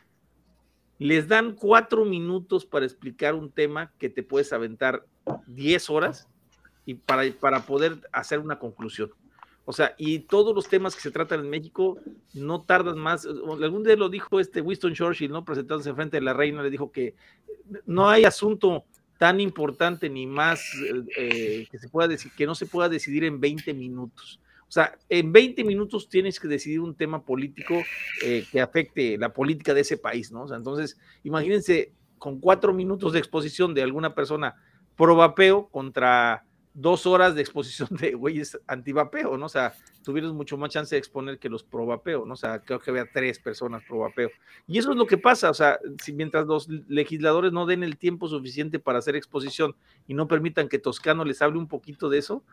les dan cuatro minutos para explicar un tema que te puedes aventar diez horas y para, para poder hacer una conclusión. O sea, y todos los temas que se tratan en México no tardan más. Algún día lo dijo este Winston Churchill, ¿no? Presentándose frente de la reina, le dijo que no hay asunto tan importante ni más eh, que se pueda decir, que no se pueda decidir en 20 minutos. O sea, en 20 minutos tienes que decidir un tema político eh, que afecte la política de ese país, ¿no? Entonces, imagínense con cuatro minutos de exposición de alguna persona pro vapeo contra dos horas de exposición de güeyes antivapeo, ¿no? O sea, tuvieron mucho más chance de exponer que los pro vapeo, ¿no? O sea, creo que había tres personas pro vapeo. Y eso es lo que pasa, o sea, si mientras los legisladores no den el tiempo suficiente para hacer exposición y no permitan que Toscano les hable un poquito de eso,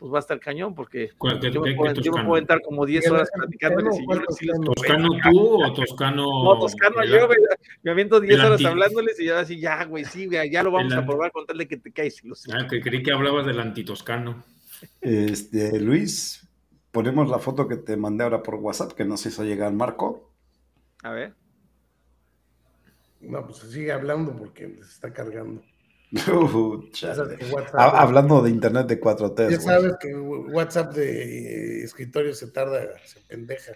pues va a estar cañón, porque yo, me puedo, yo, me puedo, entrar como 10 horas platicándoles. Y yo, ¿Toscano tú o Toscano? No, Toscano yo, me, me aviento 10 horas hablándoles y yo así, ya, güey, sí, güey, ya lo vamos a probar con tal de que te caes. Ah, que creí que hablabas del antitoscano. Este, Luis, ponemos la foto que te mandé ahora por WhatsApp, que nos hizo llegar Marco. A ver. No, pues sigue hablando porque se está cargando. Hablando de internet de 4T. Ya sabes que WhatsApp de escritorio se tarda, se pendeja.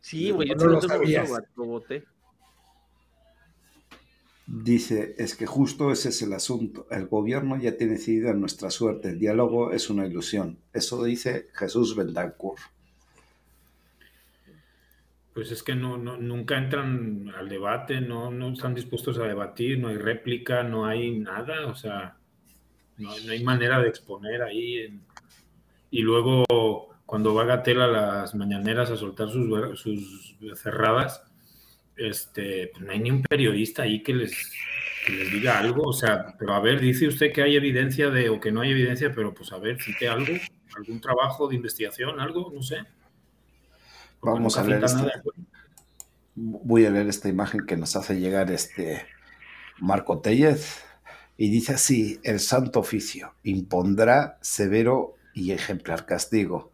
Sí, güey, yo no lo sabía. Dice, es que justo ese es el asunto. El gobierno ya tiene decidida nuestra suerte. El diálogo es una ilusión. Eso dice Jesús Bendancourt pues es que no, nunca entran al debate, no, no están dispuestos a debatir, no hay réplica, no hay nada, o sea, no, hay manera de exponer ahí. y luego, cuando va Gatel a las mañaneras a soltar sus, sus cerradas, este, pues no hay ni un periodista ahí que les, que les diga algo, o sea, pero a ver, dice usted que hay evidencia de, o que no hay evidencia, pero pues a ver, cite algo, algún trabajo de investigación, algo, no sé. Vamos a leer este, voy a leer esta imagen que nos hace llegar este Marco Tellez. Y dice así, el santo oficio impondrá severo y ejemplar castigo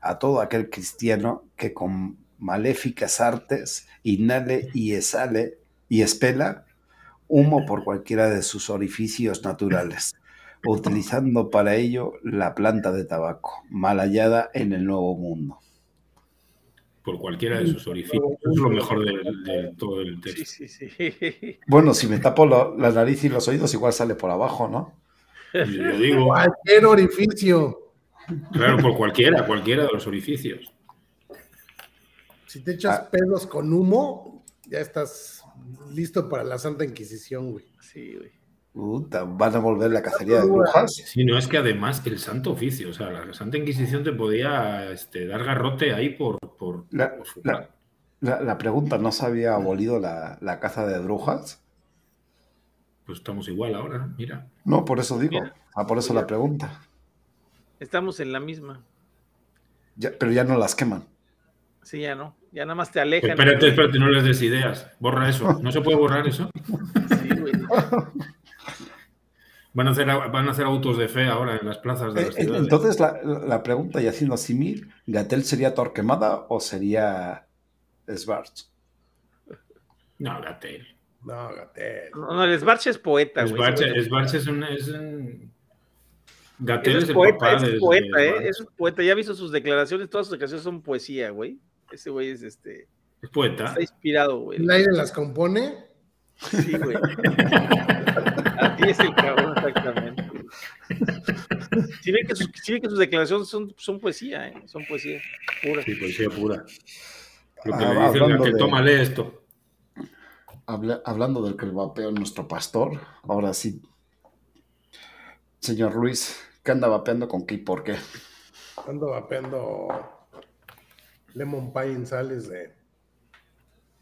a todo aquel cristiano que con maléficas artes inhale y exhale y espela humo por cualquiera de sus orificios naturales, utilizando para ello la planta de tabaco, mal hallada en el Nuevo Mundo por cualquiera de sus orificios. es lo mejor de, todo el texto. Sí, sí, sí. Bueno, si me tapo la nariz y los oídos, igual sale por abajo, ¿no? Yo digo. Cualquier orificio. Claro, por cualquiera, cualquiera de los orificios. Si te echas ah. pelos con humo, ya estás listo para la Santa Inquisición, güey. Sí, güey van a volver la cacería de brujas. Sí, no es que además el santo oficio, o sea, la Santa Inquisición te podía este, dar garrote ahí por... por, la, la, pregunta, ¿no se había abolido la, caza de brujas? Pues estamos igual ahora, mira. No, por eso digo, ah, por eso la pregunta. Estamos en la misma. Ya, pero ya no las queman. Sí, ya no. Ya nada más te alejan. espérate, espérate, no les des ideas. Borra eso. ¿No se puede borrar eso? Sí, güey. Van a, hacer, van a hacer autos de fe ahora en las plazas de las eh, ciudades. Entonces, la, pregunta, y haciendo así, ¿Gatel sería Torquemada o sería Svarch? No, Gatel. No, Gatel. No, el Svarch es poeta, Svarch, es un... Es un... Gatel es, poeta, es poeta, ¿eh? Es un poeta. Ya he visto sus declaraciones, todas sus declaraciones son poesía, güey. Ese güey es este... Es poeta. Está inspirado, güey. ¿El aire las compone? Sí, güey. Así es el cabrón. Si ven que sus, que sus declaraciones son, son poesía, ¿eh? son poesía pura. Sí, poesía pura. Lo que ah, le dicen que tómale esto. hablando del que el vapeo nuestro pastor, ahora sí. Señor Luis, ¿qué anda vapeando con qué y por qué? Ando vapeando lemon pie en sales de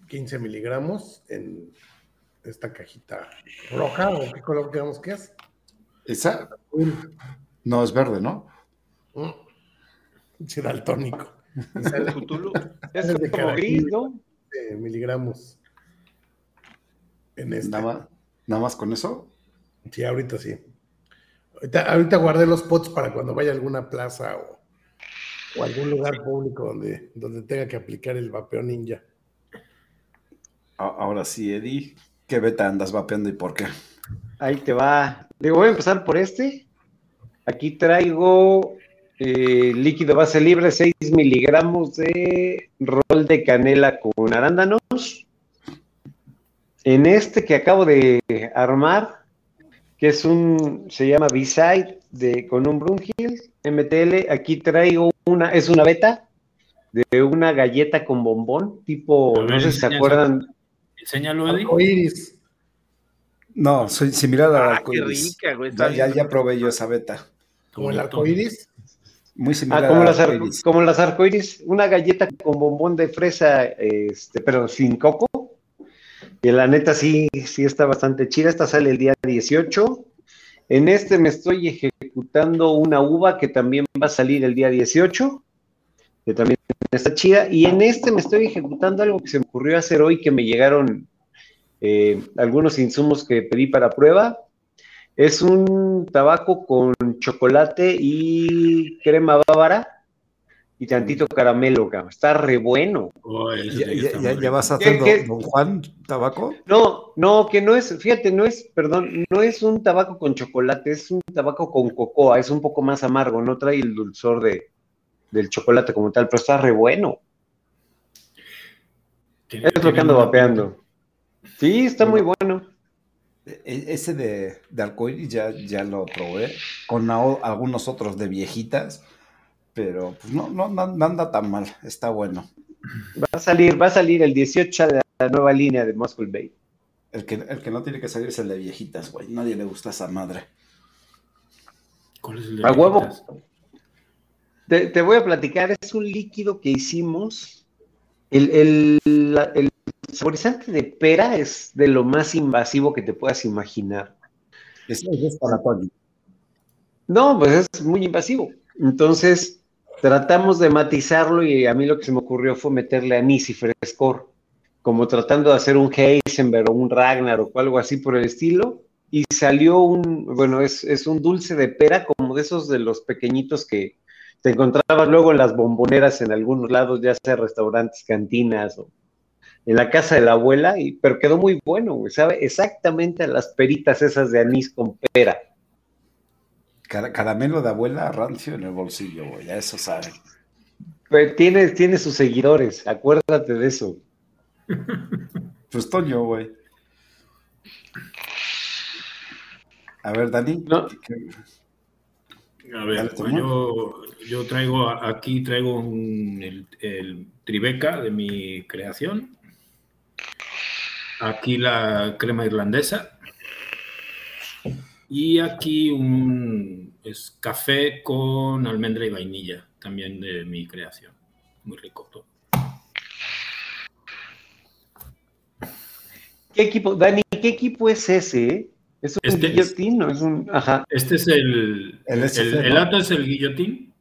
15 miligramos en esta cajita roja o qué color digamos que es. Esa no es verde, ¿no? Mm. Será el tónico. Es de como gris, ¿no? miligramos. En esta. ¿Nada más, ¿Nada más con eso? Sí, ahorita sí. Ahorita, guardé los pots para cuando vaya a alguna plaza o, o algún lugar público donde, donde tenga que aplicar el vapeo ninja. Ahora sí, Eddie, ¿Qué beta andas vapeando y por qué? Ahí te va. Digo, voy a empezar por este. Aquí traigo eh, líquido base libre, 6 miligramos de rol de canela con arándanos. En este que acabo de armar, que es un, se llama B-Side de, con un Brunhill MTL, aquí traigo una, es una beta de una galleta con bombón, tipo, no sé si se acuerdan. Enséñalo, Eddie. Iris. No, soy similar a ah, qué rica, güey. Ya, ya, probé yo esa beta. Como el arcoíris. Muy similar. Ah, como, las arcoíris. como las arcoíris, una galleta con bombón de fresa, este, pero sin coco. Y la neta sí, sí está bastante chida. Esta sale el día 18. En este me estoy ejecutando una uva que también va a salir el día 18, que también está chida. Y en este me estoy ejecutando algo que se me ocurrió hacer hoy, que me llegaron eh, algunos insumos que pedí para prueba. Es un tabaco con chocolate y crema bávara y tantito caramelo, Está re bueno. ¿Ya, vas a hacer don, Juan tabaco? No, no, que no es, fíjate, no es, perdón, no es un tabaco con chocolate, es un tabaco con cocoa, es un poco más amargo, no trae el dulzor de, del chocolate como tal, pero está re bueno. Es lo que ando vapeando. Sí, está muy bueno. E, ese de, de ya, ya lo probé con algunos otros de viejitas, pero pues no, no, no, anda tan mal, está bueno. Va a salir, va a salir el 18 de la nueva línea de Muscle Bay. El que, el que no tiene que salir es el de viejitas, güey. Nadie le gusta esa madre. ¿Cuál es el de A huevo. Te, te, voy a platicar, es un líquido que hicimos. El, el, el saborizante de pera es de lo más invasivo que te puedas imaginar. Es, es para No, pues es muy invasivo. Entonces, tratamos de matizarlo y a mí lo que se me ocurrió fue meterle anís y frescor, como tratando de hacer un Heisenberg o un Ragnar o algo así por el estilo. Y salió un, bueno, es, es un dulce de pera, como de esos de los pequeñitos que te encontrabas luego en las bomboneras en algunos lados, ya sea restaurantes, cantinas o en la casa de la abuela, y, pero quedó muy bueno, güey, sabe exactamente a las peritas esas de anís con pera. caramelo de abuela rancio en el bolsillo, güey, ya eso saben. Pero tiene, tiene sus seguidores, acuérdate de eso. Pues Toño, güey. A ver, Dani. A ver, pues yo, yo, traigo aquí traigo el, el, Tribeca de mi creación. Aquí la crema irlandesa. Y aquí un es café con almendra y vainilla, también de mi creación. Muy rico todo. ¿Qué equipo, Dani, qué equipo es ese? ¿Es un este guillotín es, es un.? Ajá. Este es el. El, el, el es el guillotín.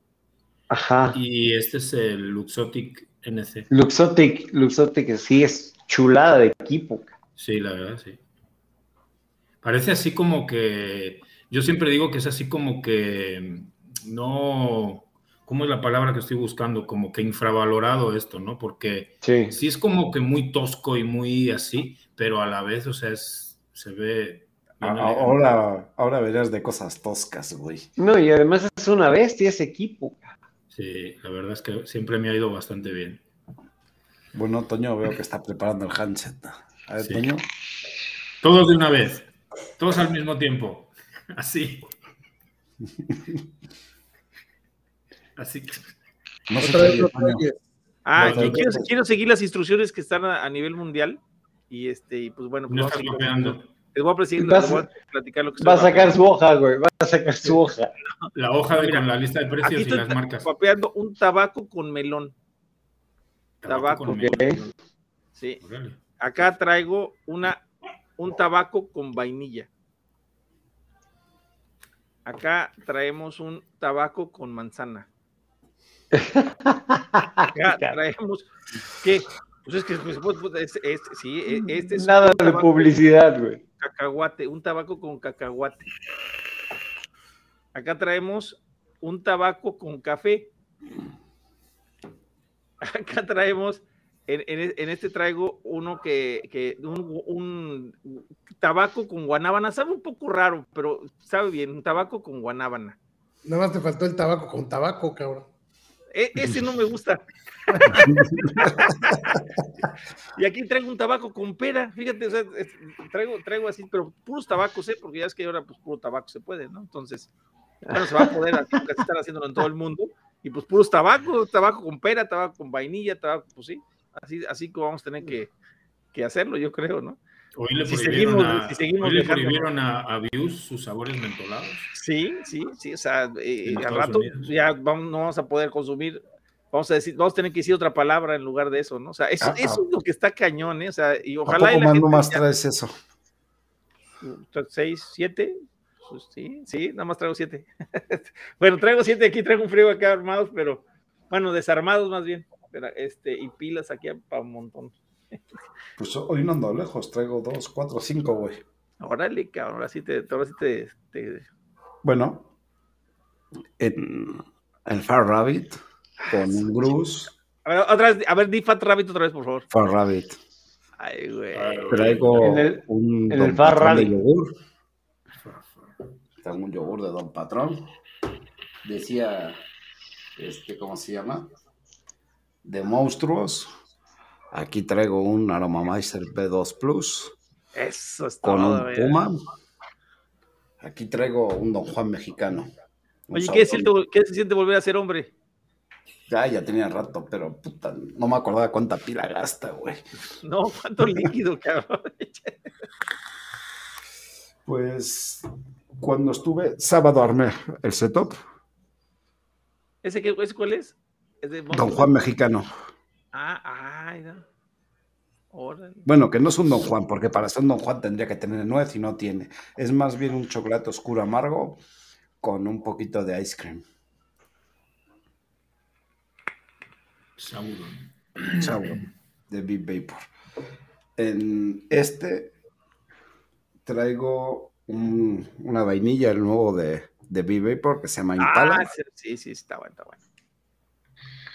Ajá. Y este es el Luxotic NC. Luxotic, Luxotic, sí, es chulada de equipo. Sí, la verdad, sí. Parece así como que, yo siempre digo que es así como que no, ¿cómo es la palabra que estoy buscando? Como que infravalorado esto, ¿no? Porque sí, es como que muy tosco y muy así, pero a la vez, o sea, es, se ve... Ahora, ahora verás de cosas toscas, güey. No, y además es una bestia ese equipo. Sí, la verdad es que siempre me ha ido bastante bien. Bueno, Toño, veo que está preparando el handset. A ver, Toño. Todos de una vez. Todos al mismo tiempo. Así. Así. No ah, quiero, seguir las instrucciones que están a, nivel mundial. Y este, y pues bueno, pues no estás mapeando. Les voy a, les voy a platicar lo que Va a sacar su hoja, güey. Va a sacar su hoja. La hoja de la lista de precios y las marcas. Papeando un tabaco con melón. Tabaco, con melón. Sí. Acá traigo una, un tabaco con vainilla. Acá traemos un tabaco con manzana. Acá traemos que pues es que pues, pues, pues, este, sí, e, este es nada de publicidad, güey. Cacahuate, un tabaco con cacahuate. Acá traemos un tabaco con café. Acá traemos en, este traigo uno que, un, tabaco con guanábana, sabe un poco raro, pero sabe bien, un tabaco con guanábana. Nada más te faltó el tabaco con tabaco, cabrón. E, ese no me gusta. y aquí traigo un tabaco con pera, fíjate, traigo, traigo así, pero puros tabacos, ¿eh? porque ya es que ahora pues puro tabaco se puede, ¿no? Entonces, bueno, se va a poder estar haciéndolo en todo el mundo, y pues puros tabacos, tabaco con pera, tabaco con vainilla, tabaco, pues sí, así, así como vamos a tener que, hacerlo, yo creo, ¿no? Hoy le si prohibieron, a, si seguimos hoy le prohibieron a, a sus sabores mentolados. Sí, sí, sí. O sea, eh, al rato ya vamos, no vamos a poder consumir. Vamos a decir, vamos a tener que decir otra palabra en lugar de eso, ¿no? O sea, eso, eso es lo que está cañón, ¿eh? O sea, y ojalá. ¿A poco más no más traes eso? Seis, siete, pues sí, sí, nada más traigo siete. bueno, traigo siete aquí, traigo un frío acá armados, pero bueno, desarmados más bien. Este, y pilas aquí para un montón. pues hoy no ando lejos, traigo dos, cuatro, cinco, güey. Órale, cabrón, ahora sí te, ahora sí te, Bueno, en el Far Rabbit, con un Bruce. A ver, otra vez, a ver, di Fat Rabbit otra vez, por favor. Far Rabbit. Ay, güey. Traigo en el, un en el Far Rabbit. yogur tengo un yogur de Don Patrón. Decía, este, ¿cómo se llama? De monstruos. Aquí traigo un Aromameister B2 Plus. Eso es Con un Puma. Aquí traigo un Don Juan mexicano. Oye, ¿qué, ¿qué, se siente volver a ser hombre? Ya, ya tenía rato, pero puta, no me acordaba cuánta pila gasta, güey. No, cuánto líquido, cabrón. Pues cuando estuve, sábado armé el setup. ¿Ese, qué, ese cuál es? Don Juan Mexicano. Ah, ay, no. Bueno, que no es un Don Juan, porque para ser un Don Juan tendría que tener nuez y no tiene. Es más bien un chocolate oscuro amargo con un poquito de ice cream. Sabor. De Big Vapor. En este traigo una vainilla, el nuevo de, de B-Vapor que se llama Impala. Ah, sí, sí, está bueno, está bueno.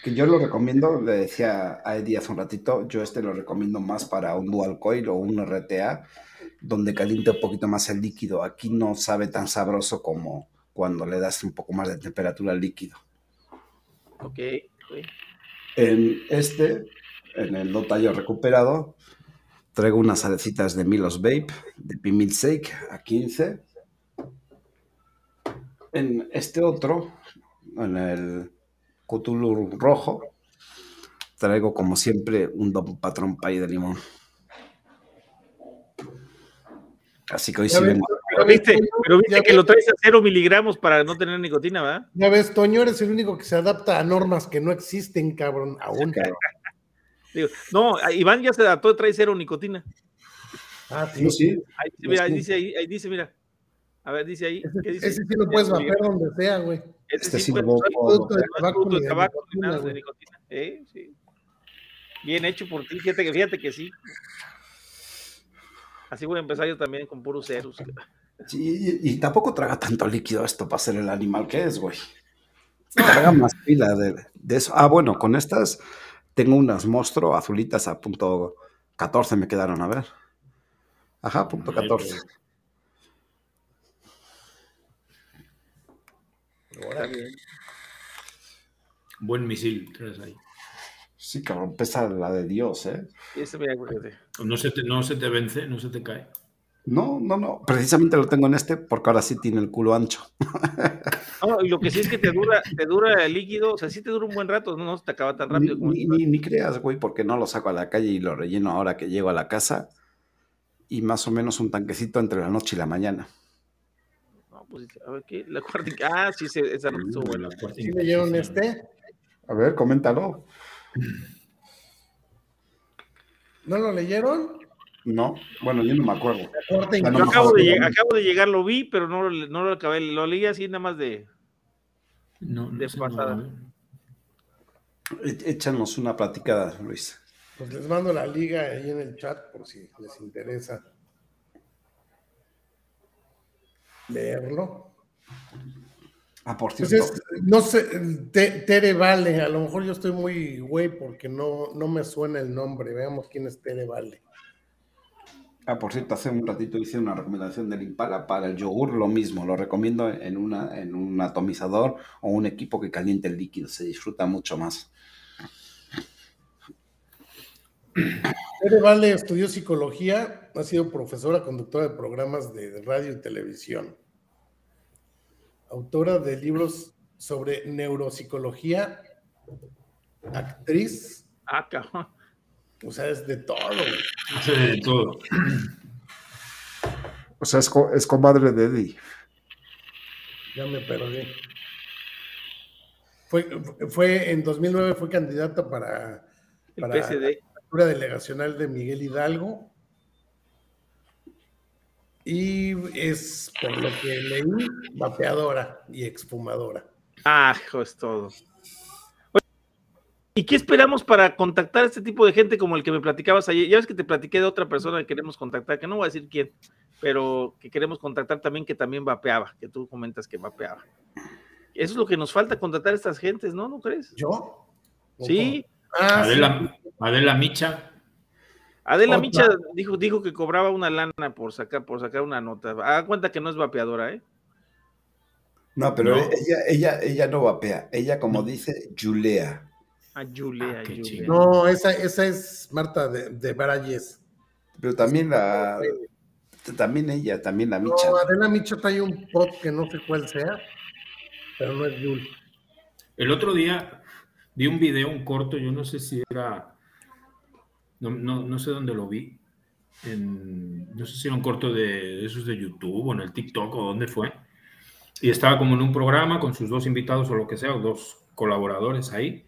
Que yo lo recomiendo, le decía a Eddie hace un ratito, yo este lo recomiendo más para un dual coil o un RTA, donde caliente un poquito más el líquido. Aquí no sabe tan sabroso como cuando le das un poco más de temperatura al líquido. Ok. En este, en el no tallo recuperado, Traigo unas salecitas de Milos Vape, de Pimil Shake a 15. En este otro, en el Cthulhu rojo, traigo como siempre un Don Patrón Pay de limón. Así que hoy sí vengo. Pero viste, pero viste que lo traes a cero miligramos para no tener nicotina, ¿verdad? Ya ves, Toño eres el único que se adapta a normas que no existen, cabrón, aún. no, Iván ya se adaptó, trae cero nicotina. Ah, sí, sí. Ahí, mira, ahí dice ahí, ahí dice, mira. A ver, dice ahí. Ese, dice? ese sí lo puedes vapear donde sea, güey. Este sí, puede, producto de tabaco, de tabaco ni nada de nicotina. Eh, sí. Bien hecho por ti, fíjate que, fíjate que sí. Así voy a empezar yo también con puros ceros. Sí, y, y, tampoco traga tanto líquido esto para ser el animal que es, güey. Traga más pila de, de, eso. Ah, bueno, con estas tengo unas monstruo azulitas a punto 14 me quedaron, a ver. Ajá, punto 14. Buen misil, traes ahí. Sí, cabrón, pesa la de Dios, ¿eh? No se, te, no se te vence, no se te cae. No, no, no. Precisamente lo tengo en este porque ahora sí tiene el culo ancho. No, y lo que sí es que te dura, te dura el líquido, o sea, sí te dura un buen rato, no, no se te acaba tan rápido. Ni, ni, ni, creas, güey, porque no lo saco a la calle y lo relleno ahora que llego a la casa. Y más o menos un tanquecito entre la noche y la mañana. Pues, a ver, ¿qué? La cuarta... Ah, sí, esa no estuvo buena. ¿Sí leyeron este? A ver, coméntalo. ¿No lo leyeron? No, bueno, yo no me acuerdo. yo acabo de, acabo de, llegar, lo vi, pero no, no lo acabé. Lo leí así nada más de, no, de pasada. E, échanos una platicada, Luis. Pues les mando la liga ahí en el chat por si les interesa leerlo. Ah, por cierto. no sé, Tere Vale, a lo mejor yo estoy muy güey porque no, no me suena el nombre. Veamos quién es Tere Vale. Ah, por cierto, hace un ratito hice una recomendación del Impala para el yogur, lo mismo, lo recomiendo en, una, en un atomizador o un equipo que caliente el líquido, se disfruta mucho más. Tere Vale estudió psicología, ha sido profesora, conductora de programas de radio y televisión, autora de libros sobre neuropsicología, actriz. Ah, o sea, es de todo. de todo. O sea, es, es comadre de Eddie. Ya me perdí. Fue, fue en 2009 fue candidato para, para la delegacional de Miguel Hidalgo. Y es, por lo que leí, vapeadora y exfumadora. Ah, es todo. ¿Y qué esperamos para contactar a este tipo de gente como el que me platicabas ayer? Ya ves que te platiqué de otra persona que queremos contactar, que no voy a decir quién, pero que queremos contactar también, que también vapeaba, que tú comentas que vapeaba. Eso es lo que nos falta, contactar a estas gentes, ¿no? ¿No crees? ¿Yo? Sí. Ah, Adela, Adela Micha. Adela Micha dijo, dijo que cobraba una lana por sacar, por sacar una nota. Haga cuenta que no es vapeadora, ¿eh? No, pero Ella, ella, ella no vapea. Ella, como dice, Julia. A Julia, ah, No, esa, esa es Marta de, de Baralles. Pero también la. También ella, también la Micha. No, Adela Micha trae un pot que no sé cuál sea, pero no es Jul. El otro día vi un video, un corto, yo no sé si era. No, no, sé dónde lo vi. no sé si era un corto de, esos de YouTube o en el TikTok o dónde fue. Y estaba como en un programa con sus dos invitados o lo que sea, dos colaboradores ahí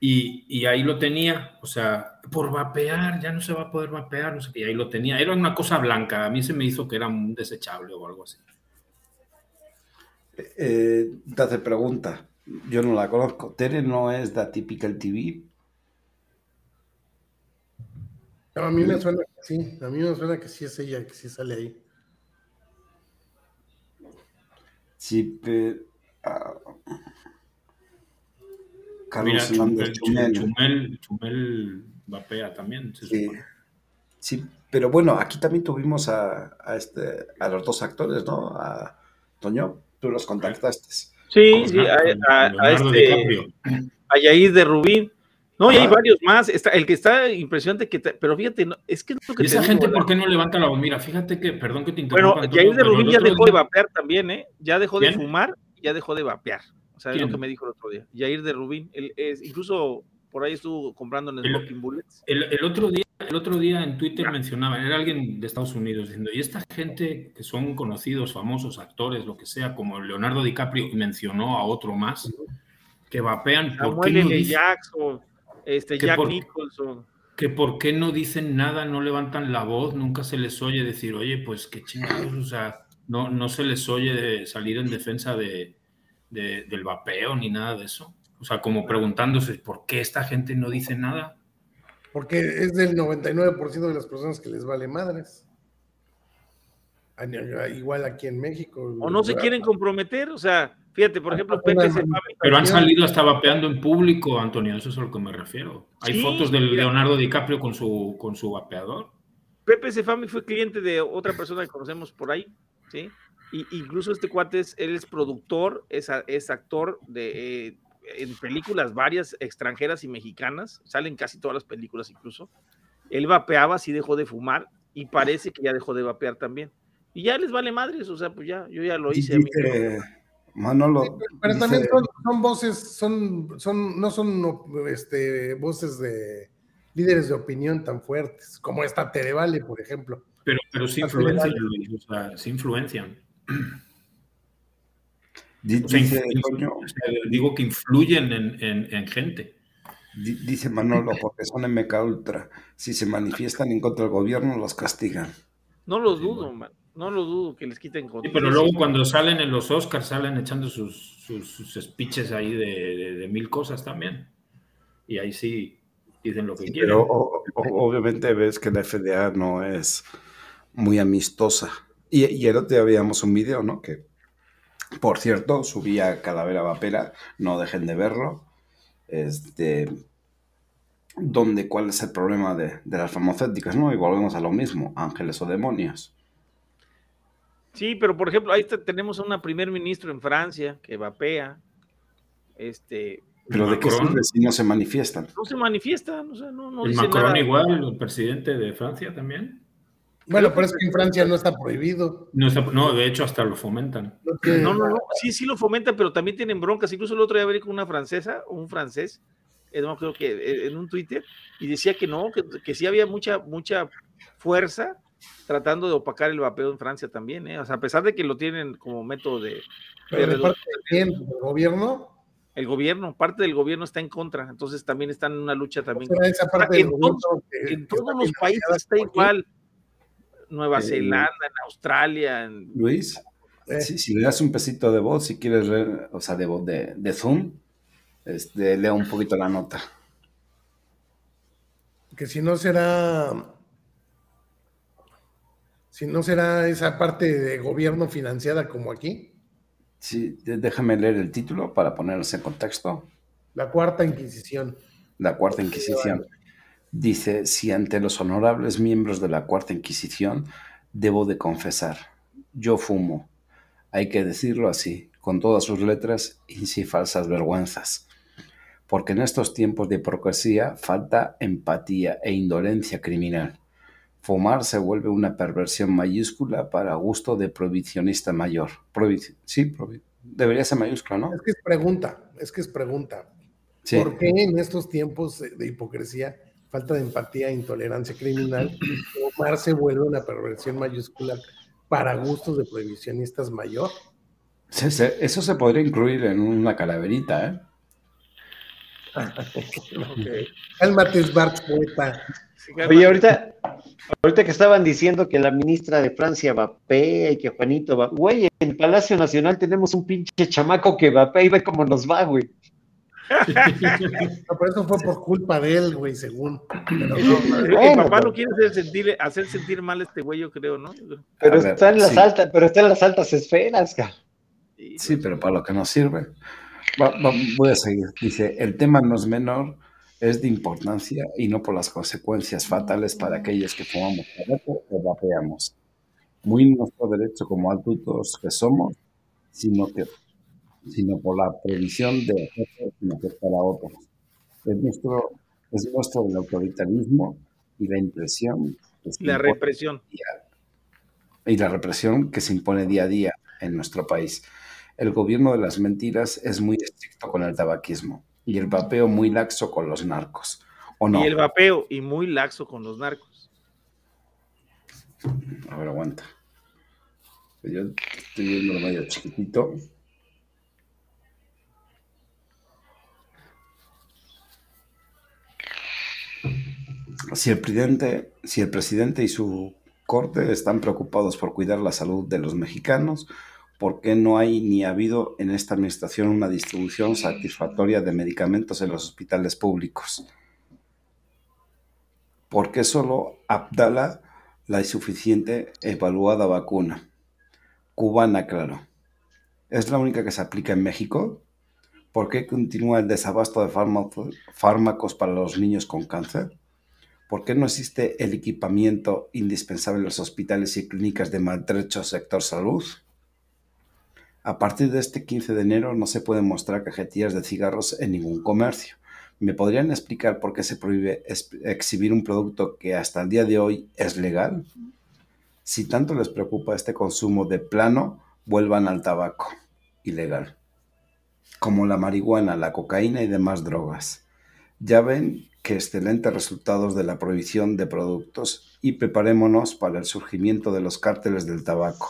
y, ahí lo tenía, o sea, por vapear, ya no se va a poder vapear, no sé y ahí lo tenía. Era una cosa blanca, a mí se me hizo que era un desechable o algo así. Eh, te hace pregunta, yo no la conozco. ¿Tere no es de Typical TV? A mí me suena que sí, a mí me suena que sí es ella, que sí sale ahí. Sí, pero... Ah, Carlos Mira, Chumel, Chumel, vapea también. Sí. sí. pero bueno, aquí también tuvimos a, a, este, a los dos actores, ¿no? A Toño, tú los contactaste. Sí, sí, a, a, este, a Yair de Rubín. No, y hay varios más. Está, el que está impresionante, que pero fíjate, es que es lo que esa gente, ¿por qué no levanta la voz? Mira, fíjate que, perdón que te interrumpa. Bueno, Yair de Rubín ya dejó de vapear también, ¿eh? Ya dejó de fumar, ya dejó de vapear. O sea, es lo que me dijo el otro día. Jair de Rubín. Él es, incluso por ahí estuvo comprando en Smoking Bullets. El, otro día, el otro día en Twitter mencionaba, era alguien de Estados Unidos diciendo, y esta gente que son conocidos, famosos, actores, lo que sea, como Leonardo DiCaprio, y mencionó a otro más, que vapean. ¿por qué no Jackson, este, Jack Nicholson. Que por qué no dicen nada, no levantan la voz, nunca se les oye decir, oye, pues qué chingados, o sea, no, no se les oye salir en defensa de, del vapeo ni nada de eso. O sea, como preguntándose, ¿por qué esta gente no dice nada? Porque es del 99% de las personas que les vale madres. Igual aquí en México. O no se quieren comprometer, o sea, fíjate, por ejemplo, Pepe Pero han salido hasta vapeando en público, Antonio, eso es a lo que me refiero. Hay fotos de Leonardo DiCaprio con su, con su vapeador. Pepe Sefami fue cliente de otra persona que conocemos por ahí, ¿sí? Y, incluso este cuate es, él es productor, es, es actor de, eh, en películas varias extranjeras y mexicanas, salen casi todas las películas incluso. Él vapeaba, así dejó de fumar y parece que ya dejó de vapear también. Y ya les vale madres, o sea, pues ya, yo ya lo hice. Manolo. Pero también son, voces, son, son, no son este, voces de líderes de opinión tan fuertes, como esta Terevale, por ejemplo. Pero, pero sí influencian, o sea, sí influencian. digo que influyen en, gente. Dice Manolo, porque son MK Ultra. Si se manifiestan en contra del gobierno, los castigan. No lo dudo, No lo dudo que les quiten contra. pero luego cuando salen en los Oscars, salen echando sus, sus, speeches ahí de, mil cosas también. Y ahí sí dicen lo que quieren. Pero obviamente ves que la FDA no es muy amistosa y, y el otro día veíamos un video, ¿no? Que, por cierto, subía Calavera Vapera, no dejen de verlo. Este, donde cuál es el problema de, las farmacéuticas, ¿no? Y volvemos a lo mismo, ángeles o demonios. Sí, pero por ejemplo, ahí tenemos a una primer ministro en Francia que vapea. Este, pero de qué sirve si no se manifiestan. No se manifiestan, o sea, no, no el Macron igual, el presidente de Francia también. Bueno, pero es que en Francia no está prohibido. No, de hecho hasta lo fomentan. No, no, no, sí, sí lo fomentan, pero también tienen broncas. Incluso el otro día hablé con una francesa, un francés, eh, creo que eh, en un Twitter, y decía que no, que, sí había mucha, mucha fuerza tratando de opacar el vapeo en Francia también, ¿eh? O sea, a pesar de que lo tienen como método de... Pero parte ¿El gobierno? El gobierno, parte del gobierno está en contra, entonces también están en una lucha también. en, todos, los países está igual. Nueva Zelanda, en Australia. En... Luis, eh. si, le das un pesito de voz, si quieres, o sea, de voz de, de Zoom, este, lea un poquito la nota. Que si no será si no será esa parte de gobierno financiada como aquí. Sí, déjame leer el título para ponerse en contexto. La cuarta Inquisición. La cuarta Inquisición. Dice, si ante los honorables miembros de la cuarta Inquisición debo de confesar, yo fumo. Hay que decirlo así, con todas sus letras y sin falsas vergüenzas. Porque en estos tiempos de hipocresía falta empatía e indolencia criminal Fumar se vuelve una perversión mayúscula para gusto de prohibicionista mayor. sí, debería ser mayúscula, ¿no? Es que es pregunta, es que es pregunta. ¿Por qué en estos tiempos de hipocresía, falta de empatía e intolerancia criminal, fumar se vuelve una perversión mayúscula para gustos de prohibicionistas mayor? Eso se podría incluir en una calaverita, ¿eh? Cálmate, Bart, poeta. Oye, ahorita, ahorita que estaban diciendo que la ministra de Francia vapea y que Juanito va, güey, en Palacio Nacional tenemos un pinche chamaco que vapea y ve cómo nos va, güey. No, pero eso fue por culpa de él, güey, según. el papá no quiere hacer sentir, hacer sentir mal a este güey, yo creo, ¿no? Pero está en las altas, pero está en las altas esferas, cara. Sí, pero para lo que nos sirve. voy a seguir. Dice, el tema no es menor es de importancia y no por las consecuencias fatales para aquellos que fumamos tabaco o vapeamos. Muy nuestro derecho como adultos que somos, sino, que, sino por la previsión de afectar a otros. Es nuestro, es nuestro el autoritarismo y la impresión. La represión. y la represión que se impone día a día en nuestro país. El gobierno de las mentiras es muy estricto con el tabaquismo y el vapeo muy laxo con los narcos. ¿O no? Y el vapeo y muy laxo con los narcos. A ver, aguanta. Yo estoy viendo medio chiquitito. Si el, presidente, si el presidente y su corte están preocupados por cuidar la salud de los mexicanos, ¿por qué no hay ni ha habido en esta administración una distribución satisfactoria de medicamentos en los hospitales públicos? ¿Por qué solo Abdala la insuficiente evaluada vacuna? Cubana, claro. ¿Es la única que se aplica en México? ¿Por qué continúa el desabasto de fármacos para los niños con cáncer? ¿Por qué no existe el equipamiento indispensable en los hospitales y clínicas de maltrecho sector salud? A partir de este 15 de enero no se pueden mostrar cajetillas de cigarros en ningún comercio. ¿Me podrían explicar por qué se prohíbe exhibir un producto que hasta el día de hoy es legal? Si tanto les preocupa este consumo de plano, vuelvan al tabaco ilegal, como la marihuana, la cocaína y demás drogas. Ya ven que excelentes resultados de la prohibición de productos y preparémonos para el surgimiento de los cárteles del tabaco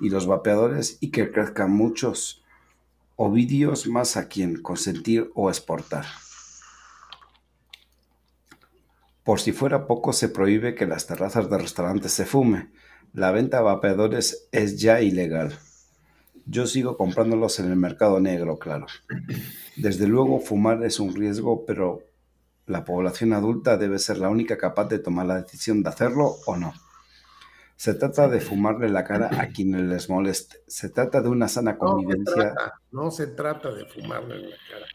y los vapeadores y que crezcan muchos ovidios más a quien consentir o exportar. Por si fuera poco, se prohíbe que las terrazas de restaurantes se fume. La venta de vapeadores es ya ilegal. Yo sigo comprándolos en el mercado negro, claro. Desde luego, fumar es un riesgo, pero la población adulta debe ser la única capaz de tomar la decisión de hacerlo o no. Se trata de fumarle la cara a quienes les moleste. Se trata de una sana convivencia. No se trata, de fumarle la cara.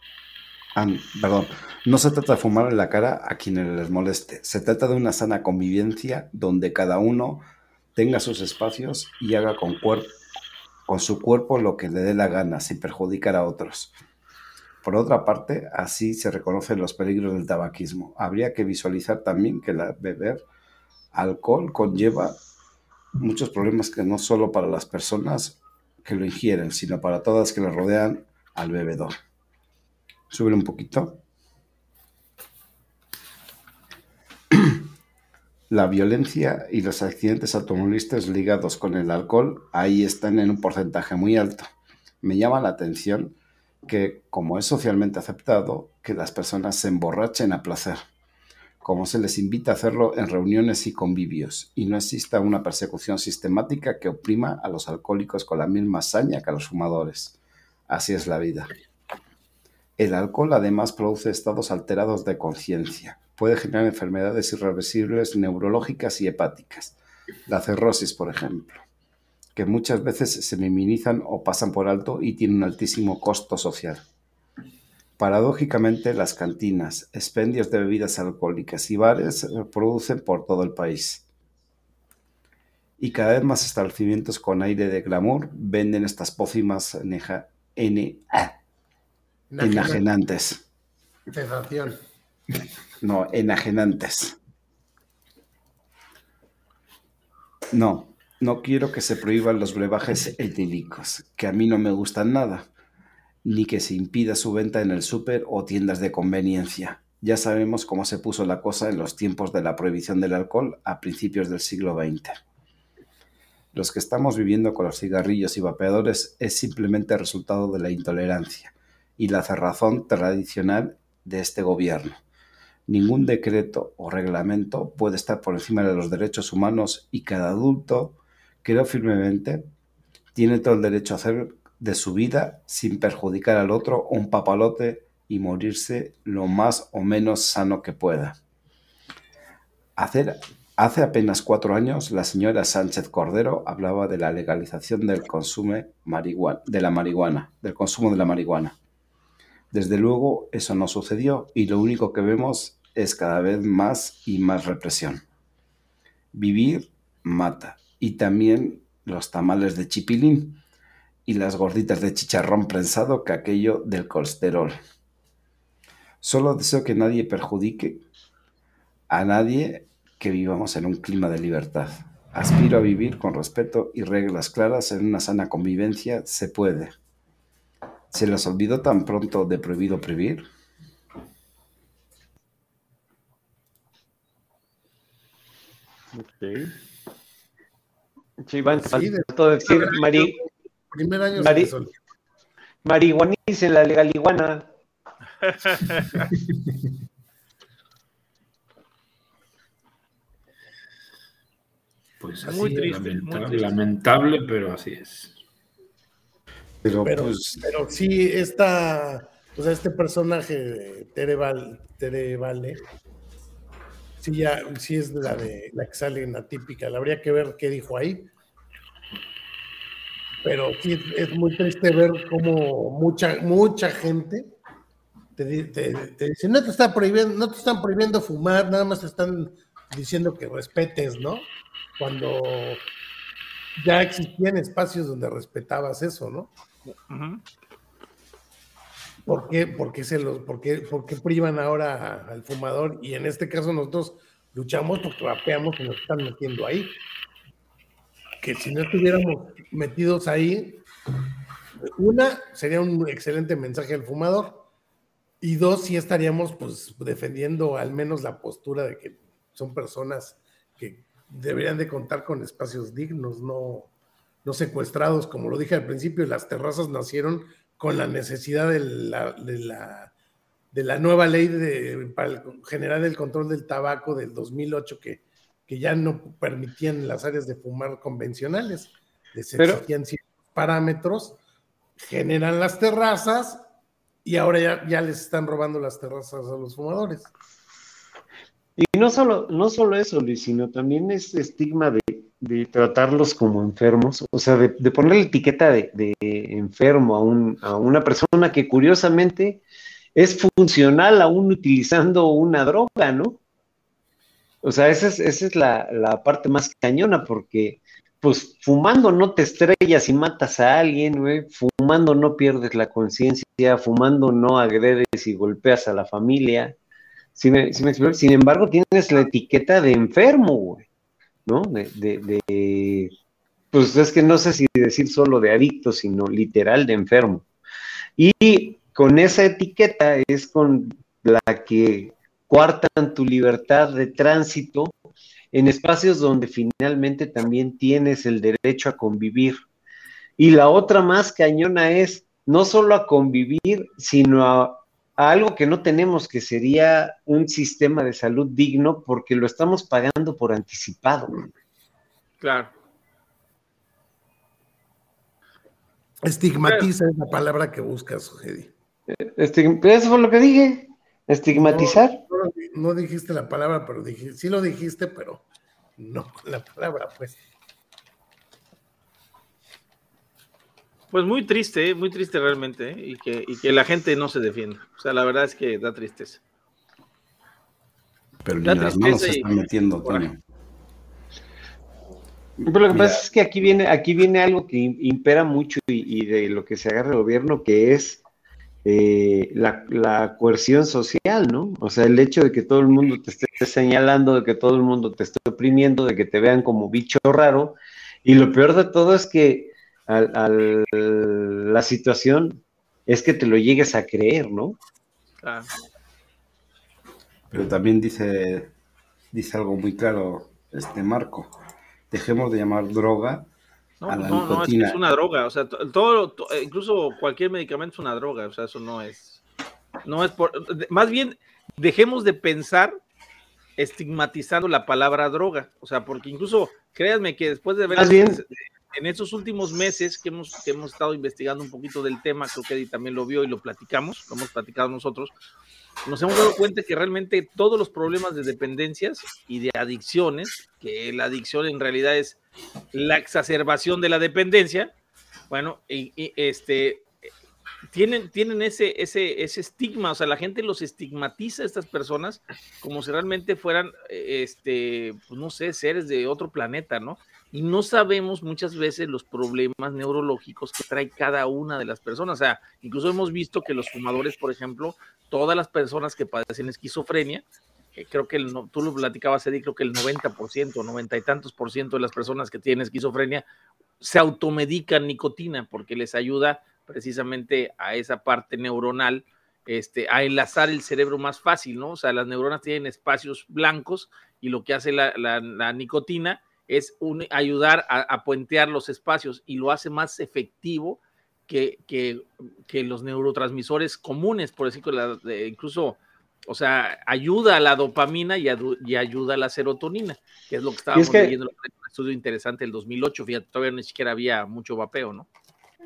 Ah, perdón, no se trata de fumarle la cara a quienes les moleste. Se trata de una sana convivencia donde cada uno tenga sus espacios y haga con, con su cuerpo lo que le dé la gana, sin perjudicar a otros. Por otra parte, así se reconocen los peligros del tabaquismo. Habría que visualizar también que la beber alcohol conlleva muchos problemas que no solo para las personas que lo ingieren, sino para todas que le rodean al bebedor. Súbele un poquito. la violencia y los accidentes automovilísticos ligados con el alcohol ahí están en un porcentaje muy alto. Me llama la atención que, como es socialmente aceptado, que las personas se emborrachen a placer, como se les invita a hacerlo en reuniones y convivios, y no exista una persecución sistemática que oprima a los alcohólicos con la misma saña que a los fumadores. Así es la vida. El alcohol además produce estados alterados de conciencia, puede generar enfermedades irreversibles neurológicas y hepáticas. La cirrosis, por ejemplo, que muchas veces se minimizan o pasan por alto y tienen un altísimo costo social. Paradójicamente, las cantinas, expendios de bebidas alcohólicas y bares se producen por todo el país. Y cada vez más establecimientos con aire de glamour venden estas pócimas enajenantes. Sensación. No, enajenantes. No, no quiero que se prohíban los brebajes etílicos, que a mí no me gustan nada, ni que se impida su venta en el súper o tiendas de conveniencia. Ya sabemos cómo se puso la cosa en los tiempos de la prohibición del alcohol a principios del siglo XX. Los que estamos viviendo con los cigarrillos y vapeadores es simplemente resultado de la intolerancia y la cerrazón tradicional de este gobierno Ningún decreto o reglamento puede estar por encima de los derechos humanos y cada adulto, creo firmemente, tiene todo el derecho a hacer de su vida sin perjudicar al otro un papalote y morirse lo más o menos sano que pueda. hace apenas cuatro años, la señora Sánchez Cordero hablaba de la legalización del consumo de la marihuana, del consumo de la marihuana. Desde luego, eso no sucedió y lo único que vemos es cada vez más y más represión. Vivir mata. Y también los tamales de chipilín y las gorditas de chicharrón prensado que aquello del colesterol. Solo deseo que nadie perjudique a nadie que vivamos en un clima de libertad. Aspiro a vivir con respeto y reglas claras en una sana convivencia. Se puede. ¿Se les olvidó tan pronto de prohibido prohibir? Ok. Sí, van sí, de, todo decir mari, primer año mari, marihuanice la legaliguana. Pues así muy triste, lamentable, muy triste. lamentable, pero así es. Pero, pero, pues... pero sí, esta, o sea, este personaje, Tere, Val, Tere Vale, sí, ya, sí es la de la que sale en atípica. Habría que ver qué dijo ahí. Pero sí es muy triste ver cómo mucha, mucha gente te, dice, no te está prohibiendo, no te están prohibiendo fumar, nada más te están diciendo que respetes, ¿no? Cuando ya existían espacios donde respetabas eso, ¿no? ¿Por qué, por qué se los, por qué, por qué privan ahora al fumador? Y en este caso nosotros luchamos porque vapeamos y nos están metiendo ahí. Que si no estuviéramos metidos ahí, una, sería un excelente mensaje al fumador. Y dos, sí estaríamos pues defendiendo al menos la postura de que son personas que deberían de contar con espacios dignos, no, no secuestrados, como lo dije al principio, las terrazas nacieron con la necesidad de la, de la, de la nueva ley de, para generar el control del tabaco del 2008 que, que ya no permitían las áreas de fumar convencionales, les exigían ciertos parámetros, generan las terrazas y ahora ya, ya les están robando las terrazas a los fumadores. Y no solo, no solo eso, Luis, sino también este estigma de de tratarlos como enfermos, o sea, de, de poner la etiqueta de, enfermo a, un, a, una persona que curiosamente es funcional aún utilizando una droga, ¿no? O sea, esa es, esa es la, la, parte más cañona, porque pues fumando no te estrellas y matas a alguien, güey, fumando no pierdes la conciencia, fumando no agredes y golpeas a la familia. Sin embargo, tienes la etiqueta de enfermo, güey. ¿no? De, pues es que no sé si decir solo de adicto, sino literal de enfermo. Y con esa etiqueta es con la que cuartan tu libertad de tránsito en espacios donde finalmente también tienes el derecho a convivir. Y la otra más cañona es no solo a convivir, sino a, algo que no tenemos, que sería un sistema de salud digno, porque lo estamos pagando por anticipado. Claro. Estigmatiza es la palabra que buscas, Eddie. eso fue lo que dije. Estigmatizar. No, dijiste la palabra, pero dije, sí lo dijiste, pero no la palabra, pues. Pues muy triste, ¿eh? muy triste realmente, ¿eh? y, que, y que la gente no se defienda. O sea, la verdad es que da tristeza. Pero ni las manos se están metiendo, Toño. Pero lo que pasa es que aquí viene, aquí viene algo que impera mucho y, de lo que se agarra el gobierno, que es eh, la, coerción social, ¿no? O sea, el hecho de que todo el mundo te esté señalando, de que todo el mundo te esté oprimiendo, de que te vean como bicho raro. Y lo peor de todo es que al, la situación es que te lo llegues a creer, ¿no? Pero también dice, dice algo muy claro este Marco dejemos de llamar droga a la no, No, es, una droga, o sea, todo, eh, incluso cualquier medicamento es una droga, o sea, eso no es, no es por, más bien dejemos de pensar estigmatizando la palabra droga, o sea, porque incluso, créanme que después de ver en estos últimos meses que hemos, que hemos estado investigando un poquito del tema, creo que Eddie también lo vio y lo platicamos, lo hemos platicado nosotros, nos hemos dado cuenta que realmente todos los problemas de dependencias y de adicciones, que la adicción en realidad es la exacerbación de la dependencia, bueno, este, tienen, tienen ese, ese, ese estigma, o sea, la gente los estigmatiza a estas personas como si realmente fueran, este, pues no sé, seres de otro planeta, ¿no? y no sabemos muchas veces los problemas neurológicos que trae cada una de las personas. O sea, incluso hemos visto que los fumadores, por ejemplo, todas las personas que padecen esquizofrenia, creo que el, tú lo platicabas, Eddie, creo que el 90%, 90 y tantos por ciento de las personas que tienen esquizofrenia se automedican nicotina porque les ayuda precisamente a esa parte neuronal, este, a enlazar el cerebro más fácil, ¿no? O sea, las neuronas tienen espacios blancos y lo que hace la, la nicotina es un, ayudar a, puentear los espacios y lo hace más efectivo que, que, los neurotransmisores comunes, por decirlo, incluso, o sea, ayuda a la dopamina y, ayuda a la serotonina, que es lo que estábamos leyendo en un estudio interesante del 2008, fíjate, todavía ni siquiera había mucho vapeo, ¿no?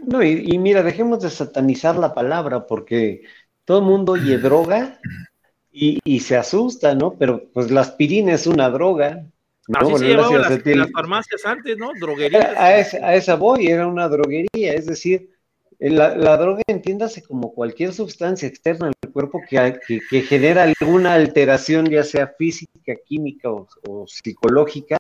No, y, mira, dejemos de satanizar la palabra, porque todo el mundo oye droga y, y, se asusta, ¿no? Pero pues la aspirina es una droga, Así se llevaban las, farmacias antes, ¿no? Droguerías. A, esa, voy, era una droguería, es decir, la, droga entiéndase como cualquier sustancia externa al cuerpo que, que, genera alguna alteración, ya sea física, química o, psicológica,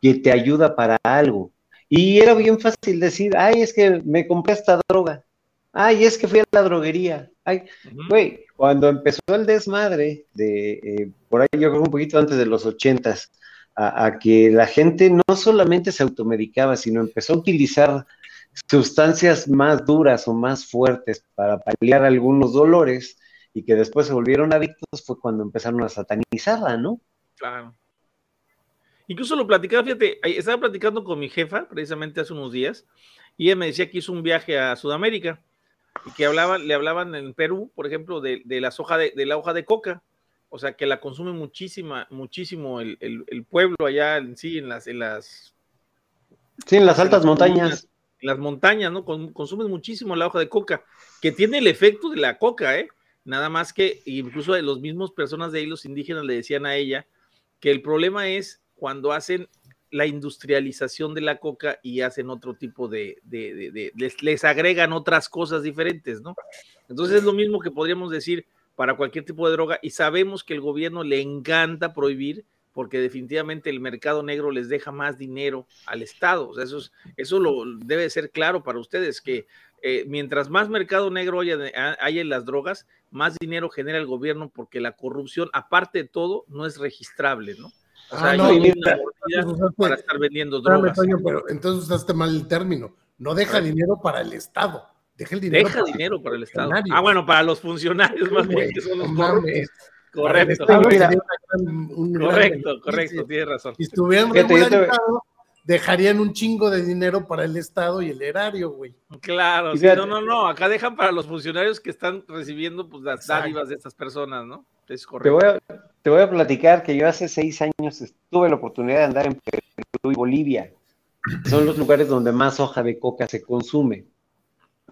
que te ayuda para algo. Y era bien fácil decir, ay, es que me compré esta droga, ay, es que fui a la droguería, ay, güey, cuando empezó el desmadre de, eh, por ahí yo creo un poquito antes de los ochentas, a, que la gente no solamente se automedicaba, sino empezó a utilizar sustancias más duras o más fuertes para paliar algunos dolores y que después se volvieron adictos fue cuando empezaron a satanizarla, ¿no? Claro. Incluso lo platicaba, fíjate, estaba platicando con mi jefa precisamente hace unos días y ella me decía que hizo un viaje a Sudamérica y que hablaban, le hablaban en Perú, por ejemplo, de, de, la, hoja de, de la hoja de coca o sea, que la consume muchísima, muchísimo el, pueblo allá en sí, en las, en las... Sí, en las altas montañas. Las montañas, ¿no? consumen muchísimo la hoja de coca, que tiene el efecto de la coca, ¿eh? Nada más que, incluso los mismos personas de ahí, los indígenas, le decían a ella que el problema es cuando hacen la industrialización de la coca y hacen otro tipo de les, les, agregan otras cosas diferentes, ¿no? Entonces es lo mismo que podríamos decir, para cualquier tipo de droga y sabemos que el gobierno le encanta prohibir porque definitivamente el mercado negro les deja más dinero al Estado. O sea, eso, eso lo, debe ser claro para ustedes, que eh, mientras más mercado negro haya, haya, en las drogas, más dinero genera el gobierno porque la corrupción, aparte de todo, no es registrable, ¿no? O sea, ah, no, hay una para estar vendiendo drogas. pero entonces usaste mal el término. No deja dinero para el Estado. Deja el dinero. Deja dinero para el Estado. Ah, bueno, para los funcionarios más bien, que son los Correcto. correcto, correcto, tienes razón. Si estuvieran regularizados, dejarían un chingo de dinero para el Estado y el erario, güey. Claro, no, no, no, acá dejan para los funcionarios que están recibiendo pues, las dádivas de estas personas, ¿no? Es correcto. Te voy, a, te voy a platicar que yo hace seis años tuve la oportunidad de andar en Perú y Bolivia. Son los lugares donde más hoja de coca se consume.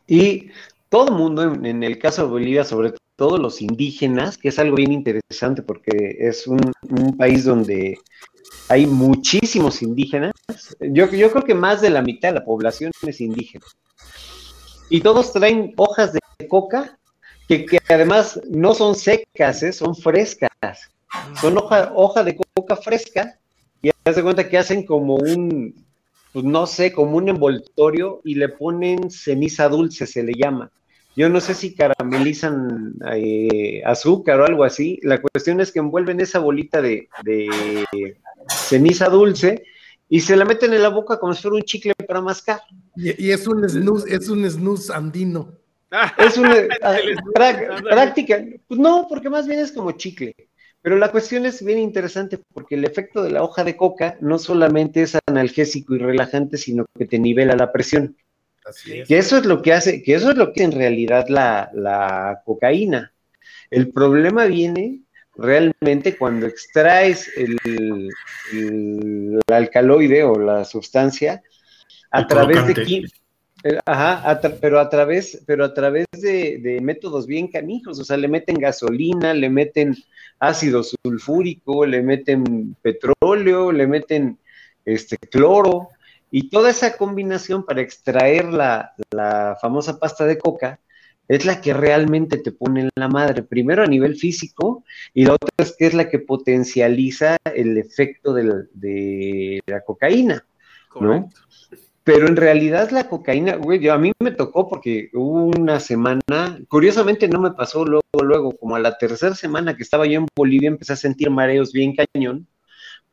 Y todo el mundo, en, el caso de Bolivia, sobre todo los indígenas, que es algo bien interesante porque es un, país donde hay muchísimos indígenas. Yo, yo creo que más de la mitad de la población es indígena. Y todos traen hojas de coca que, además no son secas, ¿eh? son frescas. Son hoja, hoja de coca fresca y haz de cuenta que hacen como un, pues no sé, como un envoltorio y le ponen ceniza dulce, se le llama. Yo no sé si caramelizan eh, azúcar o algo así. La cuestión es que envuelven esa bolita de, ceniza dulce y se la meten en la boca como si fuera un chicle para mascar. Y, es un snus, es un snus andino. Es una ah, práctica. Pues no, porque más bien es como chicle. Pero la cuestión es bien interesante porque el efecto de la hoja de coca no solamente es analgésico y relajante, sino que te nivela la presión. Así es. Que eso es lo que hace, que eso es lo que en realidad la, la cocaína. El problema viene realmente cuando extraes el, alcaloide o la sustancia a través de Ajá, pero a través, pero a través de, métodos bien canijos, o sea, le meten gasolina, le meten ácido sulfúrico, le meten petróleo, le meten este cloro, y toda esa combinación para extraer la, la famosa pasta de coca, es la que realmente te pone en la madre, primero a nivel físico y la otra es que es la que potencializa el efecto de la cocaína, ¿no? Pero en realidad la cocaína, güey, a mí me tocó porque hubo una semana, curiosamente no me pasó luego, luego, como a la tercera semana que estaba yo en Bolivia empecé a sentir mareos bien cañón,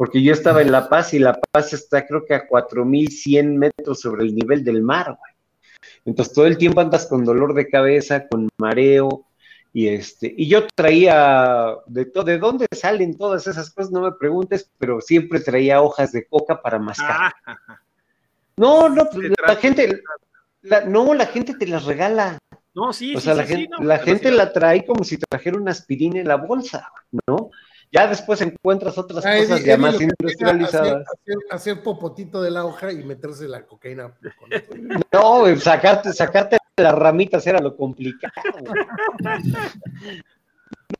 porque yo estaba en La Paz y La Paz está creo que a 4100 metros sobre el nivel del mar, güey. Entonces todo el tiempo andas con dolor de cabeza, con mareo, y este, y yo traía de todo, de dónde salen todas esas cosas, no me preguntes, pero siempre traía hojas de coca para mascar. Ah. No, no, la gente, no, la gente te las regala. No, sí, o sea, la, gente, la gente la trae como si trajera una aspirina en la bolsa, ¿no? Ya después encuentras otras cosas ya más industrializadas. Hacer, popotito de la hoja y meterse la cocaína. no, sacarte, sacarte las ramitas era lo complicado.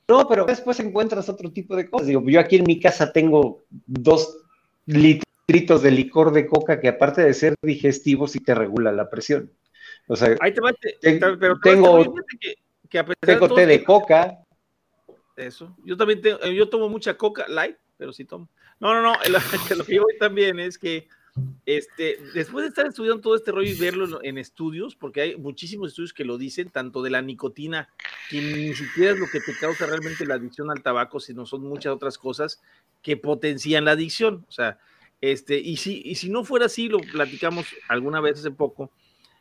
No, pero después encuentras otro tipo de cosas. Digo, yo aquí en mi casa tengo dos litritos de licor de coca que aparte de ser digestivo sí te regula la presión. O sea, Ahí te pero tengo, que, tengo té de coca, eso. Yo también tengo, yo tomo mucha coca light, pero sí tomo. No, no, no, lo, que yo también es que este, después de estar estudiando todo este rollo y verlo en, estudios, porque hay muchísimos estudios que lo dicen, tanto de la nicotina, que ni siquiera es lo que te causa realmente la adicción al tabaco, sino son muchas otras cosas que potencian la adicción. O sea, este, y si, y si no fuera así, lo platicamos alguna vez hace poco,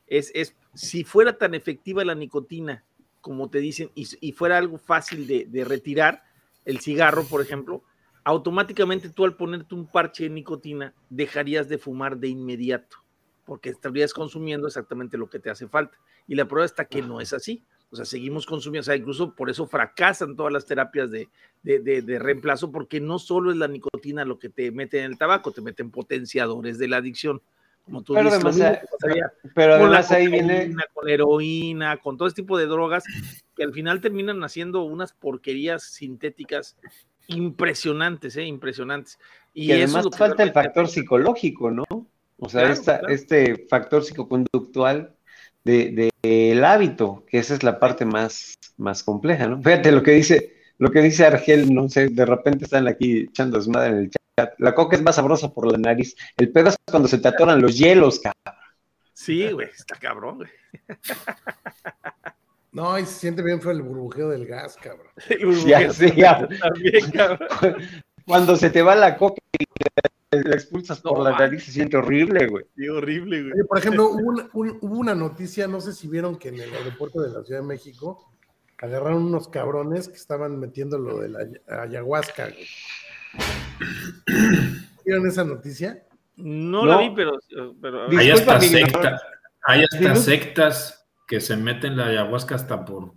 es, es si fuera tan efectiva la nicotina como te dicen, y, fuera algo fácil de, retirar, el cigarro, por ejemplo, automáticamente tú al ponerte un parche de nicotina dejarías de fumar de inmediato, porque estarías consumiendo exactamente lo que te hace falta. Y la prueba está que no es así. O sea, seguimos consumiendo, o sea, incluso por eso fracasan todas las terapias de, de, reemplazo, porque no solo es la nicotina lo que te mete en el tabaco, te meten potenciadores de la adicción como tú pero dices, pero además ahí viene con heroína, con todo este tipo de drogas que al final terminan haciendo unas porquerías sintéticas impresionantes, ¿eh? impresionantes. Y, además falta el factor psicológico, ¿no? O sea, este factor psicoconductual del de, el hábito, que esa es la parte más, más compleja, ¿no? Fíjate lo que dice, lo que dice Argel, no sé, de repente están aquí echando desmadre en el chat la coca es más sabrosa por la nariz. El pedo es cuando se te atoran los hielos, cabrón. Sí, güey, está cabrón, güey. No, y se siente bien fue el burbujeo del gas, cabrón. Ya, sí, ya. También, cabrón. Cuando se te va la coca y la expulsas por la nariz, se siente horrible, güey. Sí, horrible, güey. por ejemplo, hubo una, hubo una, noticia, no sé si vieron que en el aeropuerto de la Ciudad de México agarraron unos cabrones que estaban metiendo lo de la ayahuasca. ¿Vieron esa noticia? No, la vi, pero... pero hay hasta, sectas, hay hasta sectas que se meten la ayahuasca hasta por,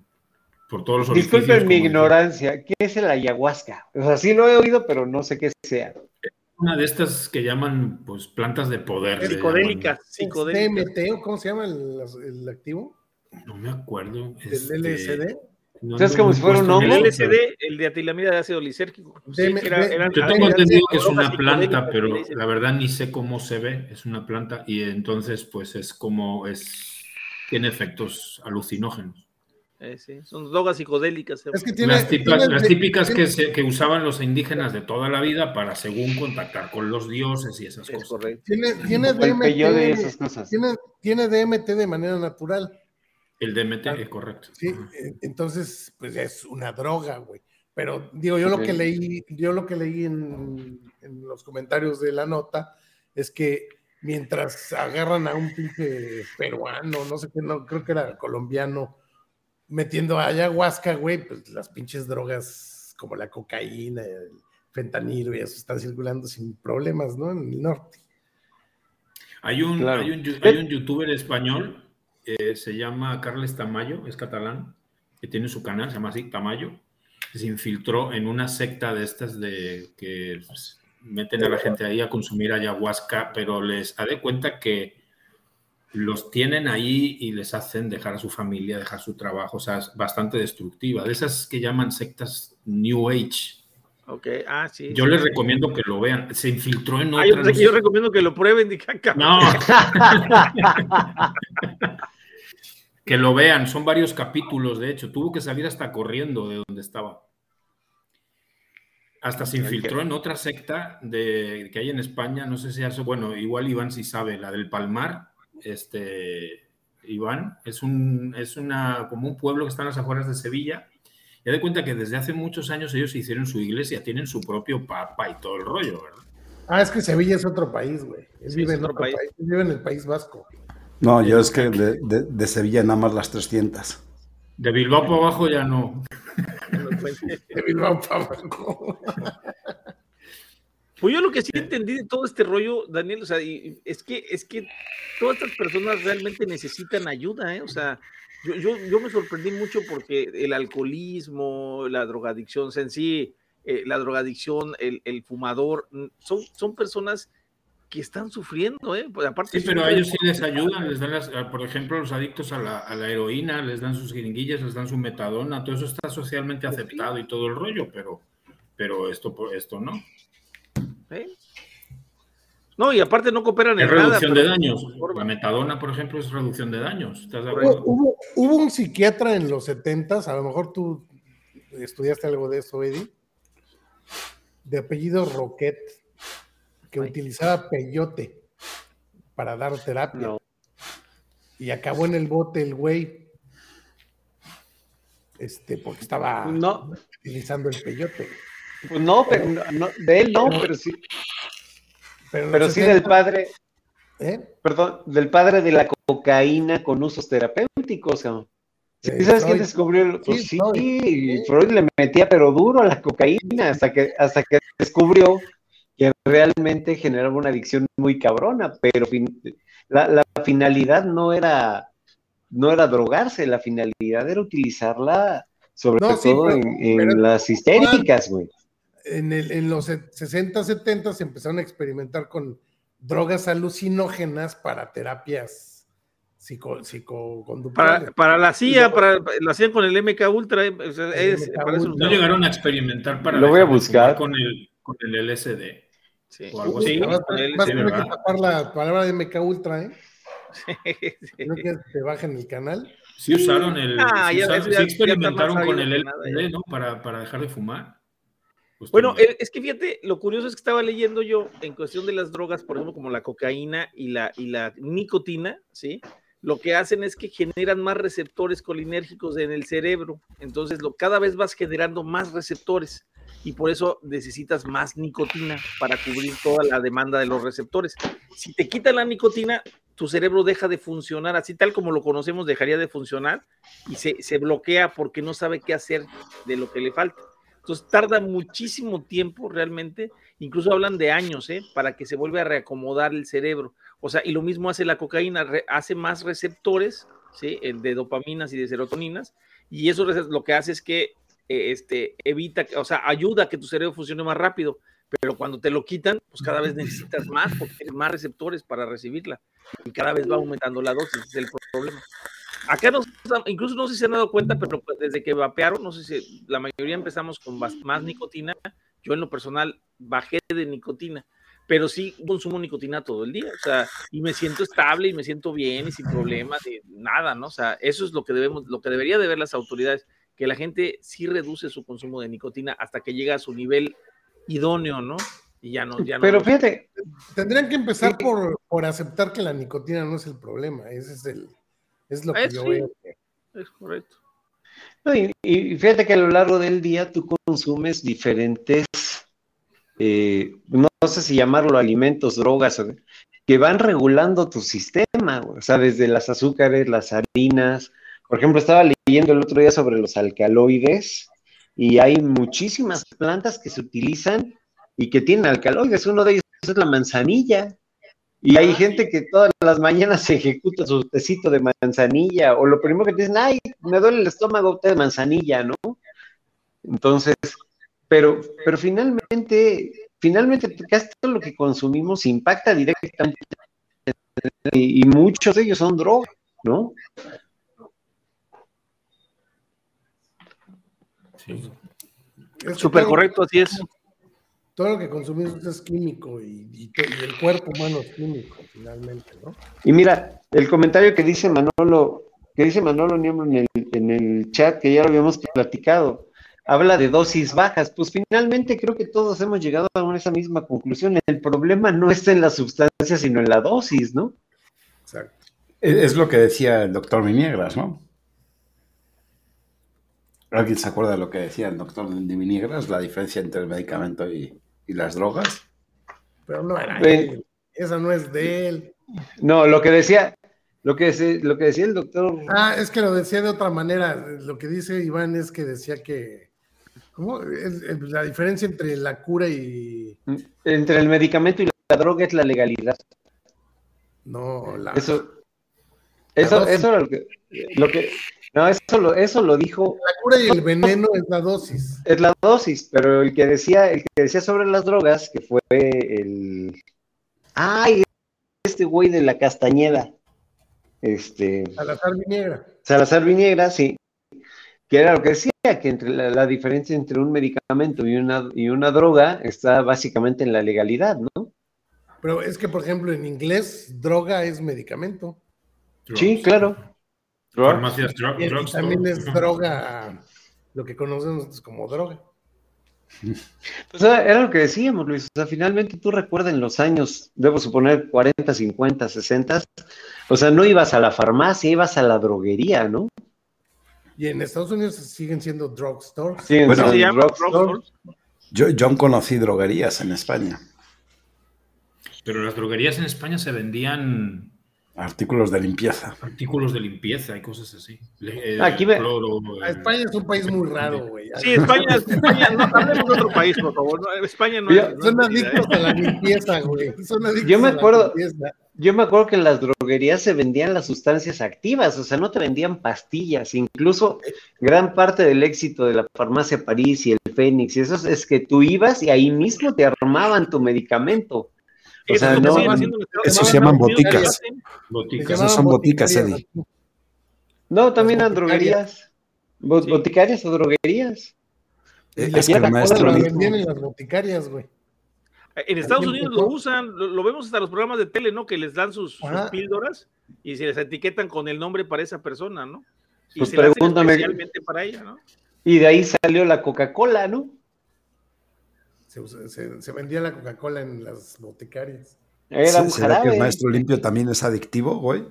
por todos los Disculpen mi ignorancia, ¿qué es el ayahuasca? O sea, sí lo he oído, pero no sé qué sea. Una de estas que llaman pues plantas de poder. Psicodélicas. ¿DMT o cómo se llama el, activo? No me acuerdo. ¿El este, LSD? Es como si fuera un hongo. El LSD, el de atilamida de ácido lisérgico. Yo tengo entendido que es una planta, pero la verdad ni sé cómo se ve. Es una planta y entonces pues es como es tiene efectos alucinógenos. Eh, sí, son drogas psicodélicas. las, típicas, que, que, usaban los indígenas de toda la vida para, según, contactar con los dioses y esas cosas. Tiene, tiene, DMT, de esas cosas. Tiene, tiene DMT de manera natural. El DMT, es correcto. Sí, eh, entonces, pues es una droga, güey. Pero digo, yo lo que leí, yo lo que leí en, los comentarios de la nota es que mientras agarran a un pinche peruano, no sé qué, no, creo que era colombiano, metiendo ayahuasca, güey, pues las pinches drogas como la cocaína, el fentanilo y eso están circulando sin problemas, ¿no? En el norte. Hay un, hay un, hay un youtuber español eh, se llama Carles Tamayo, es catalán, que tiene su canal, se llama así, Tamayo, se infiltró en una secta de estas de que pues, meten a la gente ahí a consumir ayahuasca, pero les ha de cuenta que los tienen ahí y les hacen dejar a su familia, dejar su trabajo, o sea, es bastante destructiva. De esas que llaman sectas New Age. Ok, ah, sí. Yo les recomiendo que lo vean. Se infiltró en ah, otras. yo, recomiendo que lo prueben, No. que lo vean, son varios capítulos, de hecho. Tuvo que salir hasta corriendo de donde estaba. Hasta se infiltró en otra secta de, que hay en España, no sé si hace, bueno, igual Iván si sabe, la del Palmar, este, Iván, es, un, es una, como un pueblo que está en las afueras de Sevilla. Ya de cuenta que desde hace muchos años ellos hicieron su iglesia, tienen su propio papa y todo el rollo, ¿verdad? Ah, es que Sevilla es otro país, güey. vive en otro país. Vive en el País Vasco. No, yo es que de, de, Sevilla nada más las 300. De Bilbao para abajo ya no. de Bilbao para abajo. Pues yo lo que sí entendí de todo este rollo, Daniel, o sea, es que es que todas estas personas realmente necesitan ayuda, ¿eh? O sea, yo, yo, yo me sorprendí mucho porque el alcoholismo, la drogadicción, o sea, en sí, eh, la drogadicción, el, el, fumador, son, son personas que están sufriendo, ¿eh? Pues aparte sí, pero a ellos sí les ayudan, les dan las, por ejemplo, los adictos a la, a la, heroína, les dan sus jeringuillas, les dan su metadona, todo eso está socialmente pues aceptado y todo el rollo, pero, pero esto, esto no. ¿Eh? No, y aparte no cooperan en reducción de daños. La metadona, por ejemplo, es reducción de daños. Hubo, hubo, un psiquiatra en los 70 a lo mejor tú estudiaste algo de eso, Eddie, de apellido Roquet que utilizaba peyote para dar terapia. Y acabó en el bote el güey. Este, porque estaba utilizando el peyote. Pues no, pero no, de él no, pero sí. Pero, sí del padre. ¿Eh? Perdón, del padre de la cocaína con usos terapéuticos. ¿Sabes quién descubrió? Pues sí, Freud, le metía pero duro a la cocaína hasta que, hasta que descubrió que realmente generaba una adicción muy cabrona, pero la, finalidad no era, no era drogarse, la finalidad era utilizarla sobre todo en, las histéricas, güey. En, en los 60, 70 se empezaron a experimentar con drogas alucinógenas para terapias psico, Para, para, la CIA, para, lo hacían con el MK Ultra. Eh, no llegaron a experimentar para lo voy a buscar con el, con el LSD. Sí. O algo así. Vas, a tener que tapar la palabra de MK Ultra, ¿eh? Sí, Creo que te bajen el canal. Sí usaron el. Ah, sí, experimentaron con el LSD, ¿no? Para, para dejar de fumar. Pues bueno, es que fíjate, lo curioso es que estaba leyendo yo en cuestión de las drogas, por ejemplo, como la cocaína y la, y la nicotina, ¿sí? Lo que hacen es que generan más receptores colinérgicos en el cerebro. Entonces, lo, cada vez vas generando más receptores y por eso necesitas más nicotina para cubrir toda la demanda de los receptores. Si te quitan la nicotina, tu cerebro deja de funcionar, así tal como lo conocemos, dejaría de funcionar y se, se bloquea porque no sabe qué hacer de lo que le falta. Entonces tarda muchísimo tiempo realmente, incluso hablan de años, ¿eh? para que se vuelva a reacomodar el cerebro. O sea, y lo mismo hace la cocaína, hace más receptores ¿sí? de dopaminas y de serotoninas, y eso lo que hace es que eh, este, evita, o sea, ayuda a que tu cerebro funcione más rápido, pero cuando te lo quitan, pues cada vez necesitas más porque tienes más receptores para recibirla y cada vez va aumentando la dosis, es el problema. Acá no, incluso no sé si se han dado cuenta, pero pues, desde que vapearon, no sé si la mayoría empezamos con más, nicotina. Yo en lo personal bajé de nicotina, pero sí consumo nicotina todo el día, o sea, y me siento estable y me siento bien y sin problemas, y nada, ¿no? O sea, eso es lo que debemos, lo que debería de ver las autoridades, que la gente sí reduce su consumo de nicotina hasta que llega a su nivel idóneo, ¿no? Y ya no, ya no. Pero fíjate, tendrían que empezar por, por aceptar que la nicotina no es el problema, ese es el, es lo que yo veo. Es correcto. y, fíjate que a lo largo del día tú consumes diferentes, eh, no, sé si llamarlo alimentos, drogas, que van regulando tu sistema, o sea, desde las azúcares, las harinas. Por ejemplo, estaba leyendo el otro día sobre los alcaloides y hay muchísimas plantas que se utilizan y que tienen alcaloides. Uno de ellos es la manzanilla. Y hay gente que todas las mañanas se ejecuta su tecito de manzanilla, o lo primero que te dicen, ay, me duele el estómago té de manzanilla, ¿no? Entonces, pero, pero finalmente, finalmente casi todo lo que consumimos impacta directamente y, y muchos de ellos son drogas, ¿no? Sí. Súper correcto, así es todo lo que consumimos es químico y, el cuerpo humano es químico, finalmente, ¿no? Y mira, el comentario que dice Manolo, que dice Manolo en el, en el chat, que ya lo habíamos platicado, habla de dosis bajas. Pues finalmente creo que todos hemos llegado a esa misma conclusión. El problema no está en la sustancia, sino en la dosis, ¿no? Exacto. Es lo que decía el doctor Viniegras, ¿no? ¿Alguien se acuerda de lo que decía el doctor de Viniegras? La diferencia entre el medicamento y, y las drogas. Pero no era él. Esa no es de él. No, lo que decía, lo que, lo que decía el doctor. Ah, es que lo decía de otra manera. Lo que dice Iván es que decía que. ¿Cómo? la diferencia entre la cura y. Entre el medicamento y la droga es la legalidad. No, la. Eso. Eso, eso lo que, lo que, no, eso lo, eso lo dijo. La cura y el veneno es la dosis. Es la dosis, pero el que decía, el que decía sobre las drogas, que fue el. ¡Ay! Este güey de la Castañeda. Este. Salazar Viniegra. Salazar Viniegra, sí. Que era lo que decía, que entre la, diferencia entre un medicamento y una, y una droga está básicamente en la legalidad, ¿no? Pero es que, por ejemplo, en inglés, droga es medicamento. Sí, claro. Farmacias, también es droga, lo que conocemos como droga. Pues era lo que decíamos, Luis. O sea, finalmente tú recuerdas en los años, debo suponer, 40, 50, 60, o sea, no ibas a la farmacia, ibas a la droguería, ¿no? Y en Estados Unidos siguen siendo drugstores. Sí, bueno, drugstores. Yo, yo conocí droguerías en España. Pero las droguerías en España se vendían Artículos de limpieza. Artículos de limpieza y cosas así. Eh, Aquí ve. Eh, España es un país muy raro, güey. Sí, España, España, no hablemos de otro país, por favor. España no es, Son adictos a la limpieza, güey. Son adictos yo me acuerdo, yo me acuerdo que en las droguerías se vendían las sustancias activas, o sea, no te vendían pastillas. Incluso gran parte del éxito de la farmacia París y el Fénix y eso es que tú ibas y ahí mismo te armaban tu medicamento. O sea, no, eso se llaman boticas. Esas son boticas, Eddie. No, también eran droguerías. ¿Boticarias o droguerías? Eh, es que el maestro lo vendían en las boticarias, güey. En Estados Unidos lo usan, lo, vemos hasta los programas de tele, ¿no? Que les dan sus, píldoras y se les etiquetan con el nombre para esa persona, ¿no? Y pues se pregúntame. Especialmente para ella, ¿no? Y de ahí salió la Coca-Cola, ¿no? Se, vendía la Coca-Cola en las boticarias. Era ¿Será que el maestro limpio también es adictivo, güey?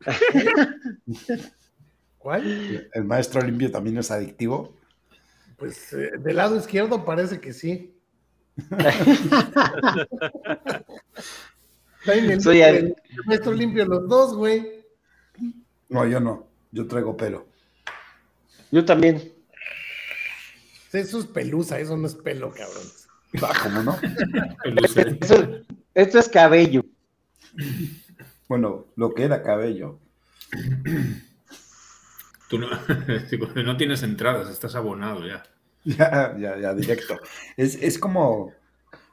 ¿Cuál? ¿El maestro limpio también es adictivo? Pues eh, del lado izquierdo parece que sí. Soy el maestro limpio los dos, güey. No, yo no. Yo traigo pelo. Yo también. Eso es pelusa, eso no es pelo, cabrón. Ah, ¿cómo no? esto es cabello. Bueno, lo que era cabello. Tú no, no tienes entradas, estás abonado ya. Ya, ya, ya, directo. Es, es como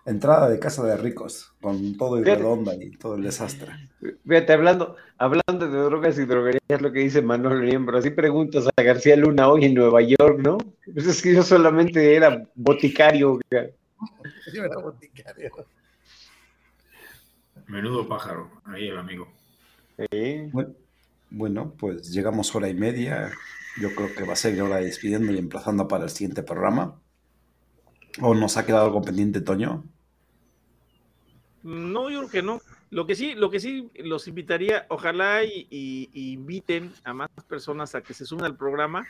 entrada de casa de ricos, con todo y redonda y todo el desastre. Fíjate, hablando, hablando de drogas y droguerías, lo que dice Manuel Miembro, así preguntas a García Luna hoy en Nueva York, ¿no? Pues es que yo solamente era boticario. Yo era boticario. Menudo pájaro, ahí el amigo. Bueno, pues llegamos hora y media. Yo creo que va a ser hora despidiendo y emplazando para el siguiente programa. ¿O nos ha quedado algo pendiente, Toño? No, yo creo que no. Lo que sí, lo que sí los invitaría, ojalá y, inviten a más personas a que se sumen al programa,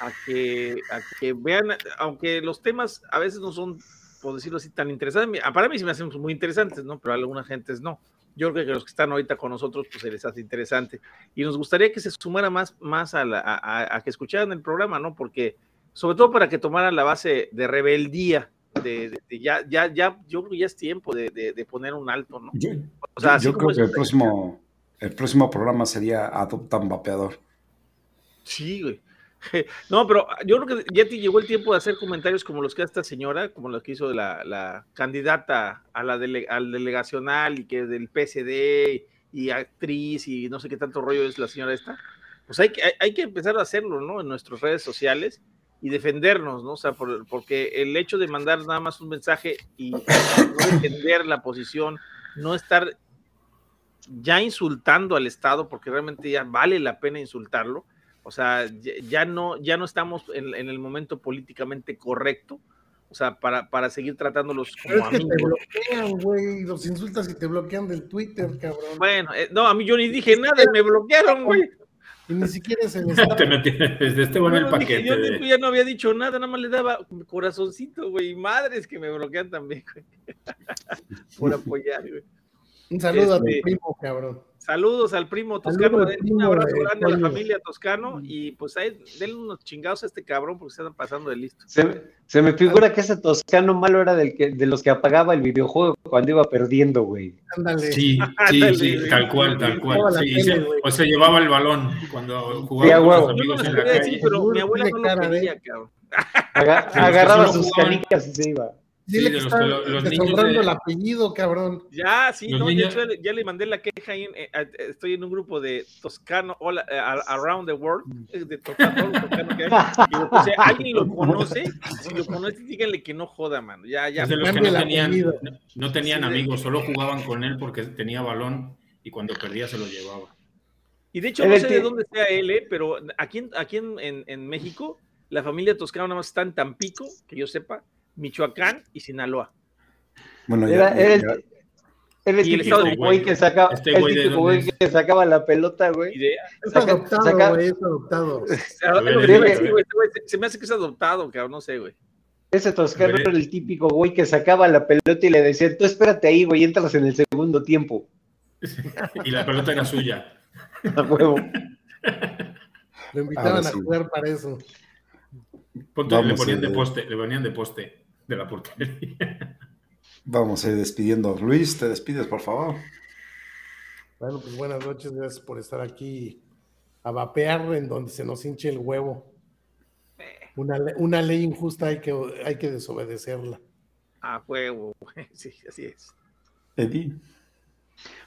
a que, a que vean, aunque los temas a veces no son, por decirlo así, tan interesantes. Para mí sí me hacen muy interesantes, ¿no? Pero a algunas gentes no. Yo creo que los que están ahorita con nosotros, pues se les hace interesante. Y nos gustaría que se sumara más, más a, a que escucharan el programa, ¿no? Porque sobre todo para que tomaran la base de rebeldía, de, ya, ya, ya, yo creo que ya es tiempo de, poner un alto, ¿no? Yo, o sea, yo creo que el próximo, el próximo programa sería Adopta un Vapeador. Sí, güey. No, pero yo creo que ya te llegó el tiempo de hacer comentarios como los que esta señora, como los que hizo la, candidata a la al delegacional y que del PSD y actriz y no sé qué tanto rollo es la señora esta. Pues hay que, hay que empezar a hacerlo, ¿no? En nuestras redes sociales y defendernos, ¿no? O sea, porque el hecho de mandar nada más un mensaje y no defender la posición, no estar ya insultando al Estado, porque realmente ya vale la pena insultarlo, o sea, ya, no, ya no estamos en, el momento políticamente correcto, o sea, para, para seguir tratándolos como Pero es que te bloquean, güey, los insultas y te bloquean del Twitter, cabrón. Bueno, eh, no, a mí yo ni dije nada y me bloquearon, güey. Y ni siquiera se me está. Desde este bueno el paquete. yo ya no había dicho nada, nada más le daba corazoncito, güey. Madres que me bloquean también, güey. Por apoyar, güey. Un saludo a tu este, primo, cabrón. Saludos al primo Toscano, un abrazo grande a la familia Toscano y pues ahí denle unos chingados a este cabrón porque se están pasando de listo. Se, me figura que ese Toscano malo era del que, de los que apagaba el videojuego cuando iba perdiendo, güey. Ándale. Sí, sí, sí, tal cual, tal cual. o se llevaba el balón cuando jugaba con sus amigos en la calle. pero mi abuela no lo quería, cabrón. agarraba sus canicas y se iba. Dile que, está el apellido, cabrón. Ya, sí, no, ya le mandé la queja ahí. Eh, estoy en un grupo de Toscano, hola, eh, Around the World, eh, de Toscano, Toscano que hay. alguien lo conoce, si lo conoce, díganle que no joda, mano. Ya, ya. De los que no tenían, no, tenían amigos, solo jugaban con él porque tenía balón y cuando perdía se lo llevaba. Y de hecho, no sé de dónde sea él, pero aquí, aquí en, en, en México, la familia Toscano nada más está en Tampico, que yo sepa, Michoacán y Sinaloa. Bueno, ya, era, el, el típico güey que sacaba, este el típico güey que sacaba la pelota, güey. Es adoptado, güey, es adoptado. Se me hace que es adoptado, cabrón, no sé, güey. Ese toscano era el típico güey que sacaba la pelota y le decía, tú espérate ahí, güey, entras en el segundo tiempo. y la pelota era suya. A huevo. Lo invitaban a jugar para eso. Le ponían de poste, le ponían de poste de la portería. Vamos a ir despidiendo. Luis, te despides, por favor. Bueno, pues buenas noches, gracias por estar aquí a vapear en donde se nos hinche el huevo. Una, una ley injusta hay que, hay que desobedecerla. A huevo, sí, así es. Eddie.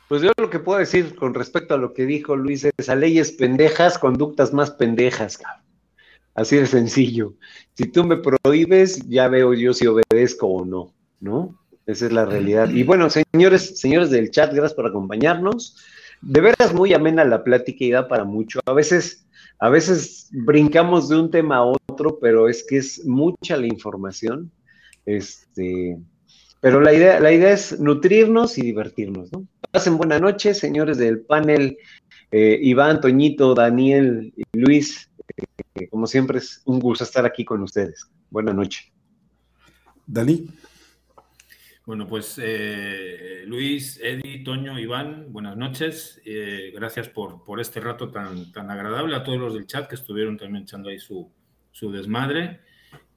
Pues yo lo que puedo decir con respecto a lo que dijo Luis es a leyes pendejas, conductas más pendejas, cabrón. Así de sencillo. Si tú me prohíbes, ya veo yo si obedezco o no, ¿no? Esa es la realidad. Y bueno, señores, señores del chat, gracias por acompañarnos. De veras muy amena la plática y da para mucho. A veces, a veces brincamos de un tema a otro, pero es que es mucha la información. Este, pero la idea, la idea es nutrirnos y divertirnos, ¿no? Pasen buena noche, señores del panel, eh, Iván, Toñito, Daniel y Luis como siempre es un gusto estar aquí con ustedes. Buenas noches. Dalí. Bueno, pues eh, Luis, Eddie, Toño, Iván, buenas noches. Eh, gracias por, por, este rato tan, tan agradable a todos los del chat que estuvieron también echando ahí su, su desmadre.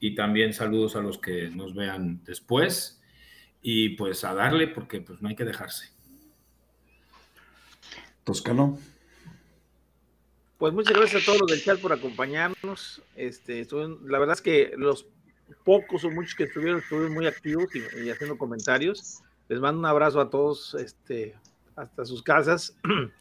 Y también saludos a los que nos vean después. Y pues a darle porque pues no hay que dejarse. Toscano. Pues muchas gracias a todos los del chat por acompañarnos. Este, la verdad es que los pocos o muchos que estuvieron, estuvieron muy activos y, haciendo comentarios. Les mando un abrazo a todos, este, hasta sus casas.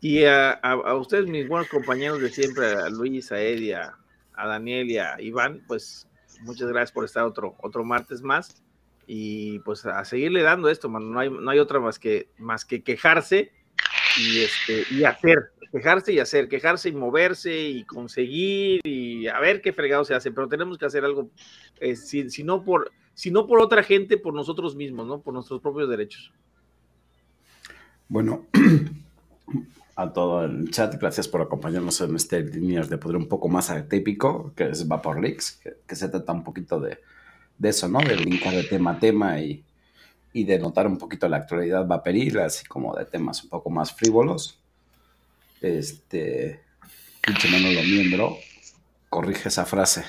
Y a, ustedes, mis buenos compañeros de siempre, a Luis, a Eddie, a, Daniel y a Iván, pues muchas gracias por estar otro, otro martes más. Y pues a seguirle dando esto, No hay, no hay otra más que, más que quejarse y, este, y hacer, quejarse y hacer, quejarse y moverse y conseguir y a ver qué fregado se hace, pero tenemos que hacer algo, eh, si, no por, si no por otra gente, por nosotros mismos, ¿no? Por nuestros propios derechos. Bueno, a todo el chat, gracias por acompañarnos en este líneas de poder un poco más atípico, que es Vapor Leaks, que, se trata un poquito de, de, eso, ¿no? De brincar de tema a tema y, y de notar un poquito la actualidad vaporil, así como de temas un poco más frívolos. Este, pinche lo miembro, corrige esa frase.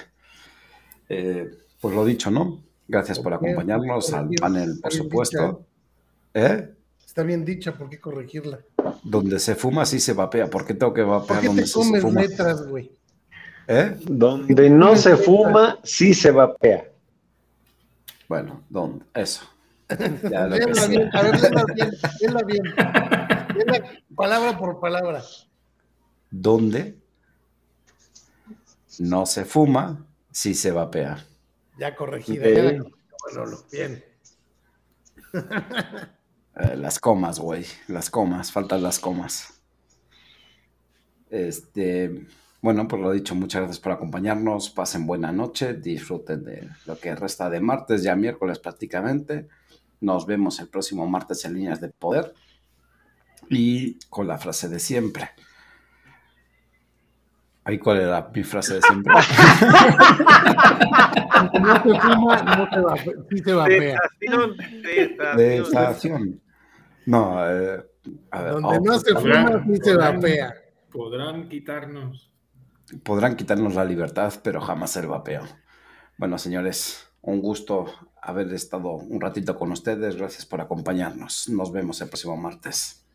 Eh, pues lo dicho, ¿no? Gracias por acompañarnos al panel, por supuesto. ¿Eh? Está bien dicha, ¿por qué corregirla? Donde se fuma sí se vapea. ¿Por qué tengo que vapear ¿Por qué donde te comes se letras, güey? ¿Eh? Donde no se fuma, sí se vapea. Bueno, ¿dónde? Eso. Ya, lo bien, a ver, léela bien, léela bien. Palabra por palabra. ¿Dónde no se fuma, sí se vapea. Ya corregida. Eh, bien. Eh, las comas, güey. Las comas, faltan las comas. Este, bueno, pues lo dicho, muchas gracias por acompañarnos. Pasen buena noche, disfruten de lo que resta de martes, ya miércoles prácticamente. Nos vemos el próximo martes en Líneas de Poder. Y con la frase de siempre. ¿Ahí cuál era mi frase de siempre? no se fuma, no se va, sí se vapea. De estación. No, eh, a ver, Donde no se fuma, sí se vapea. Podrán quitarnos. Podrán quitarnos la libertad, pero jamás el vapeo. Bueno, señores, un gusto haber estado un ratito con ustedes. Gracias por acompañarnos. Nos vemos el próximo martes.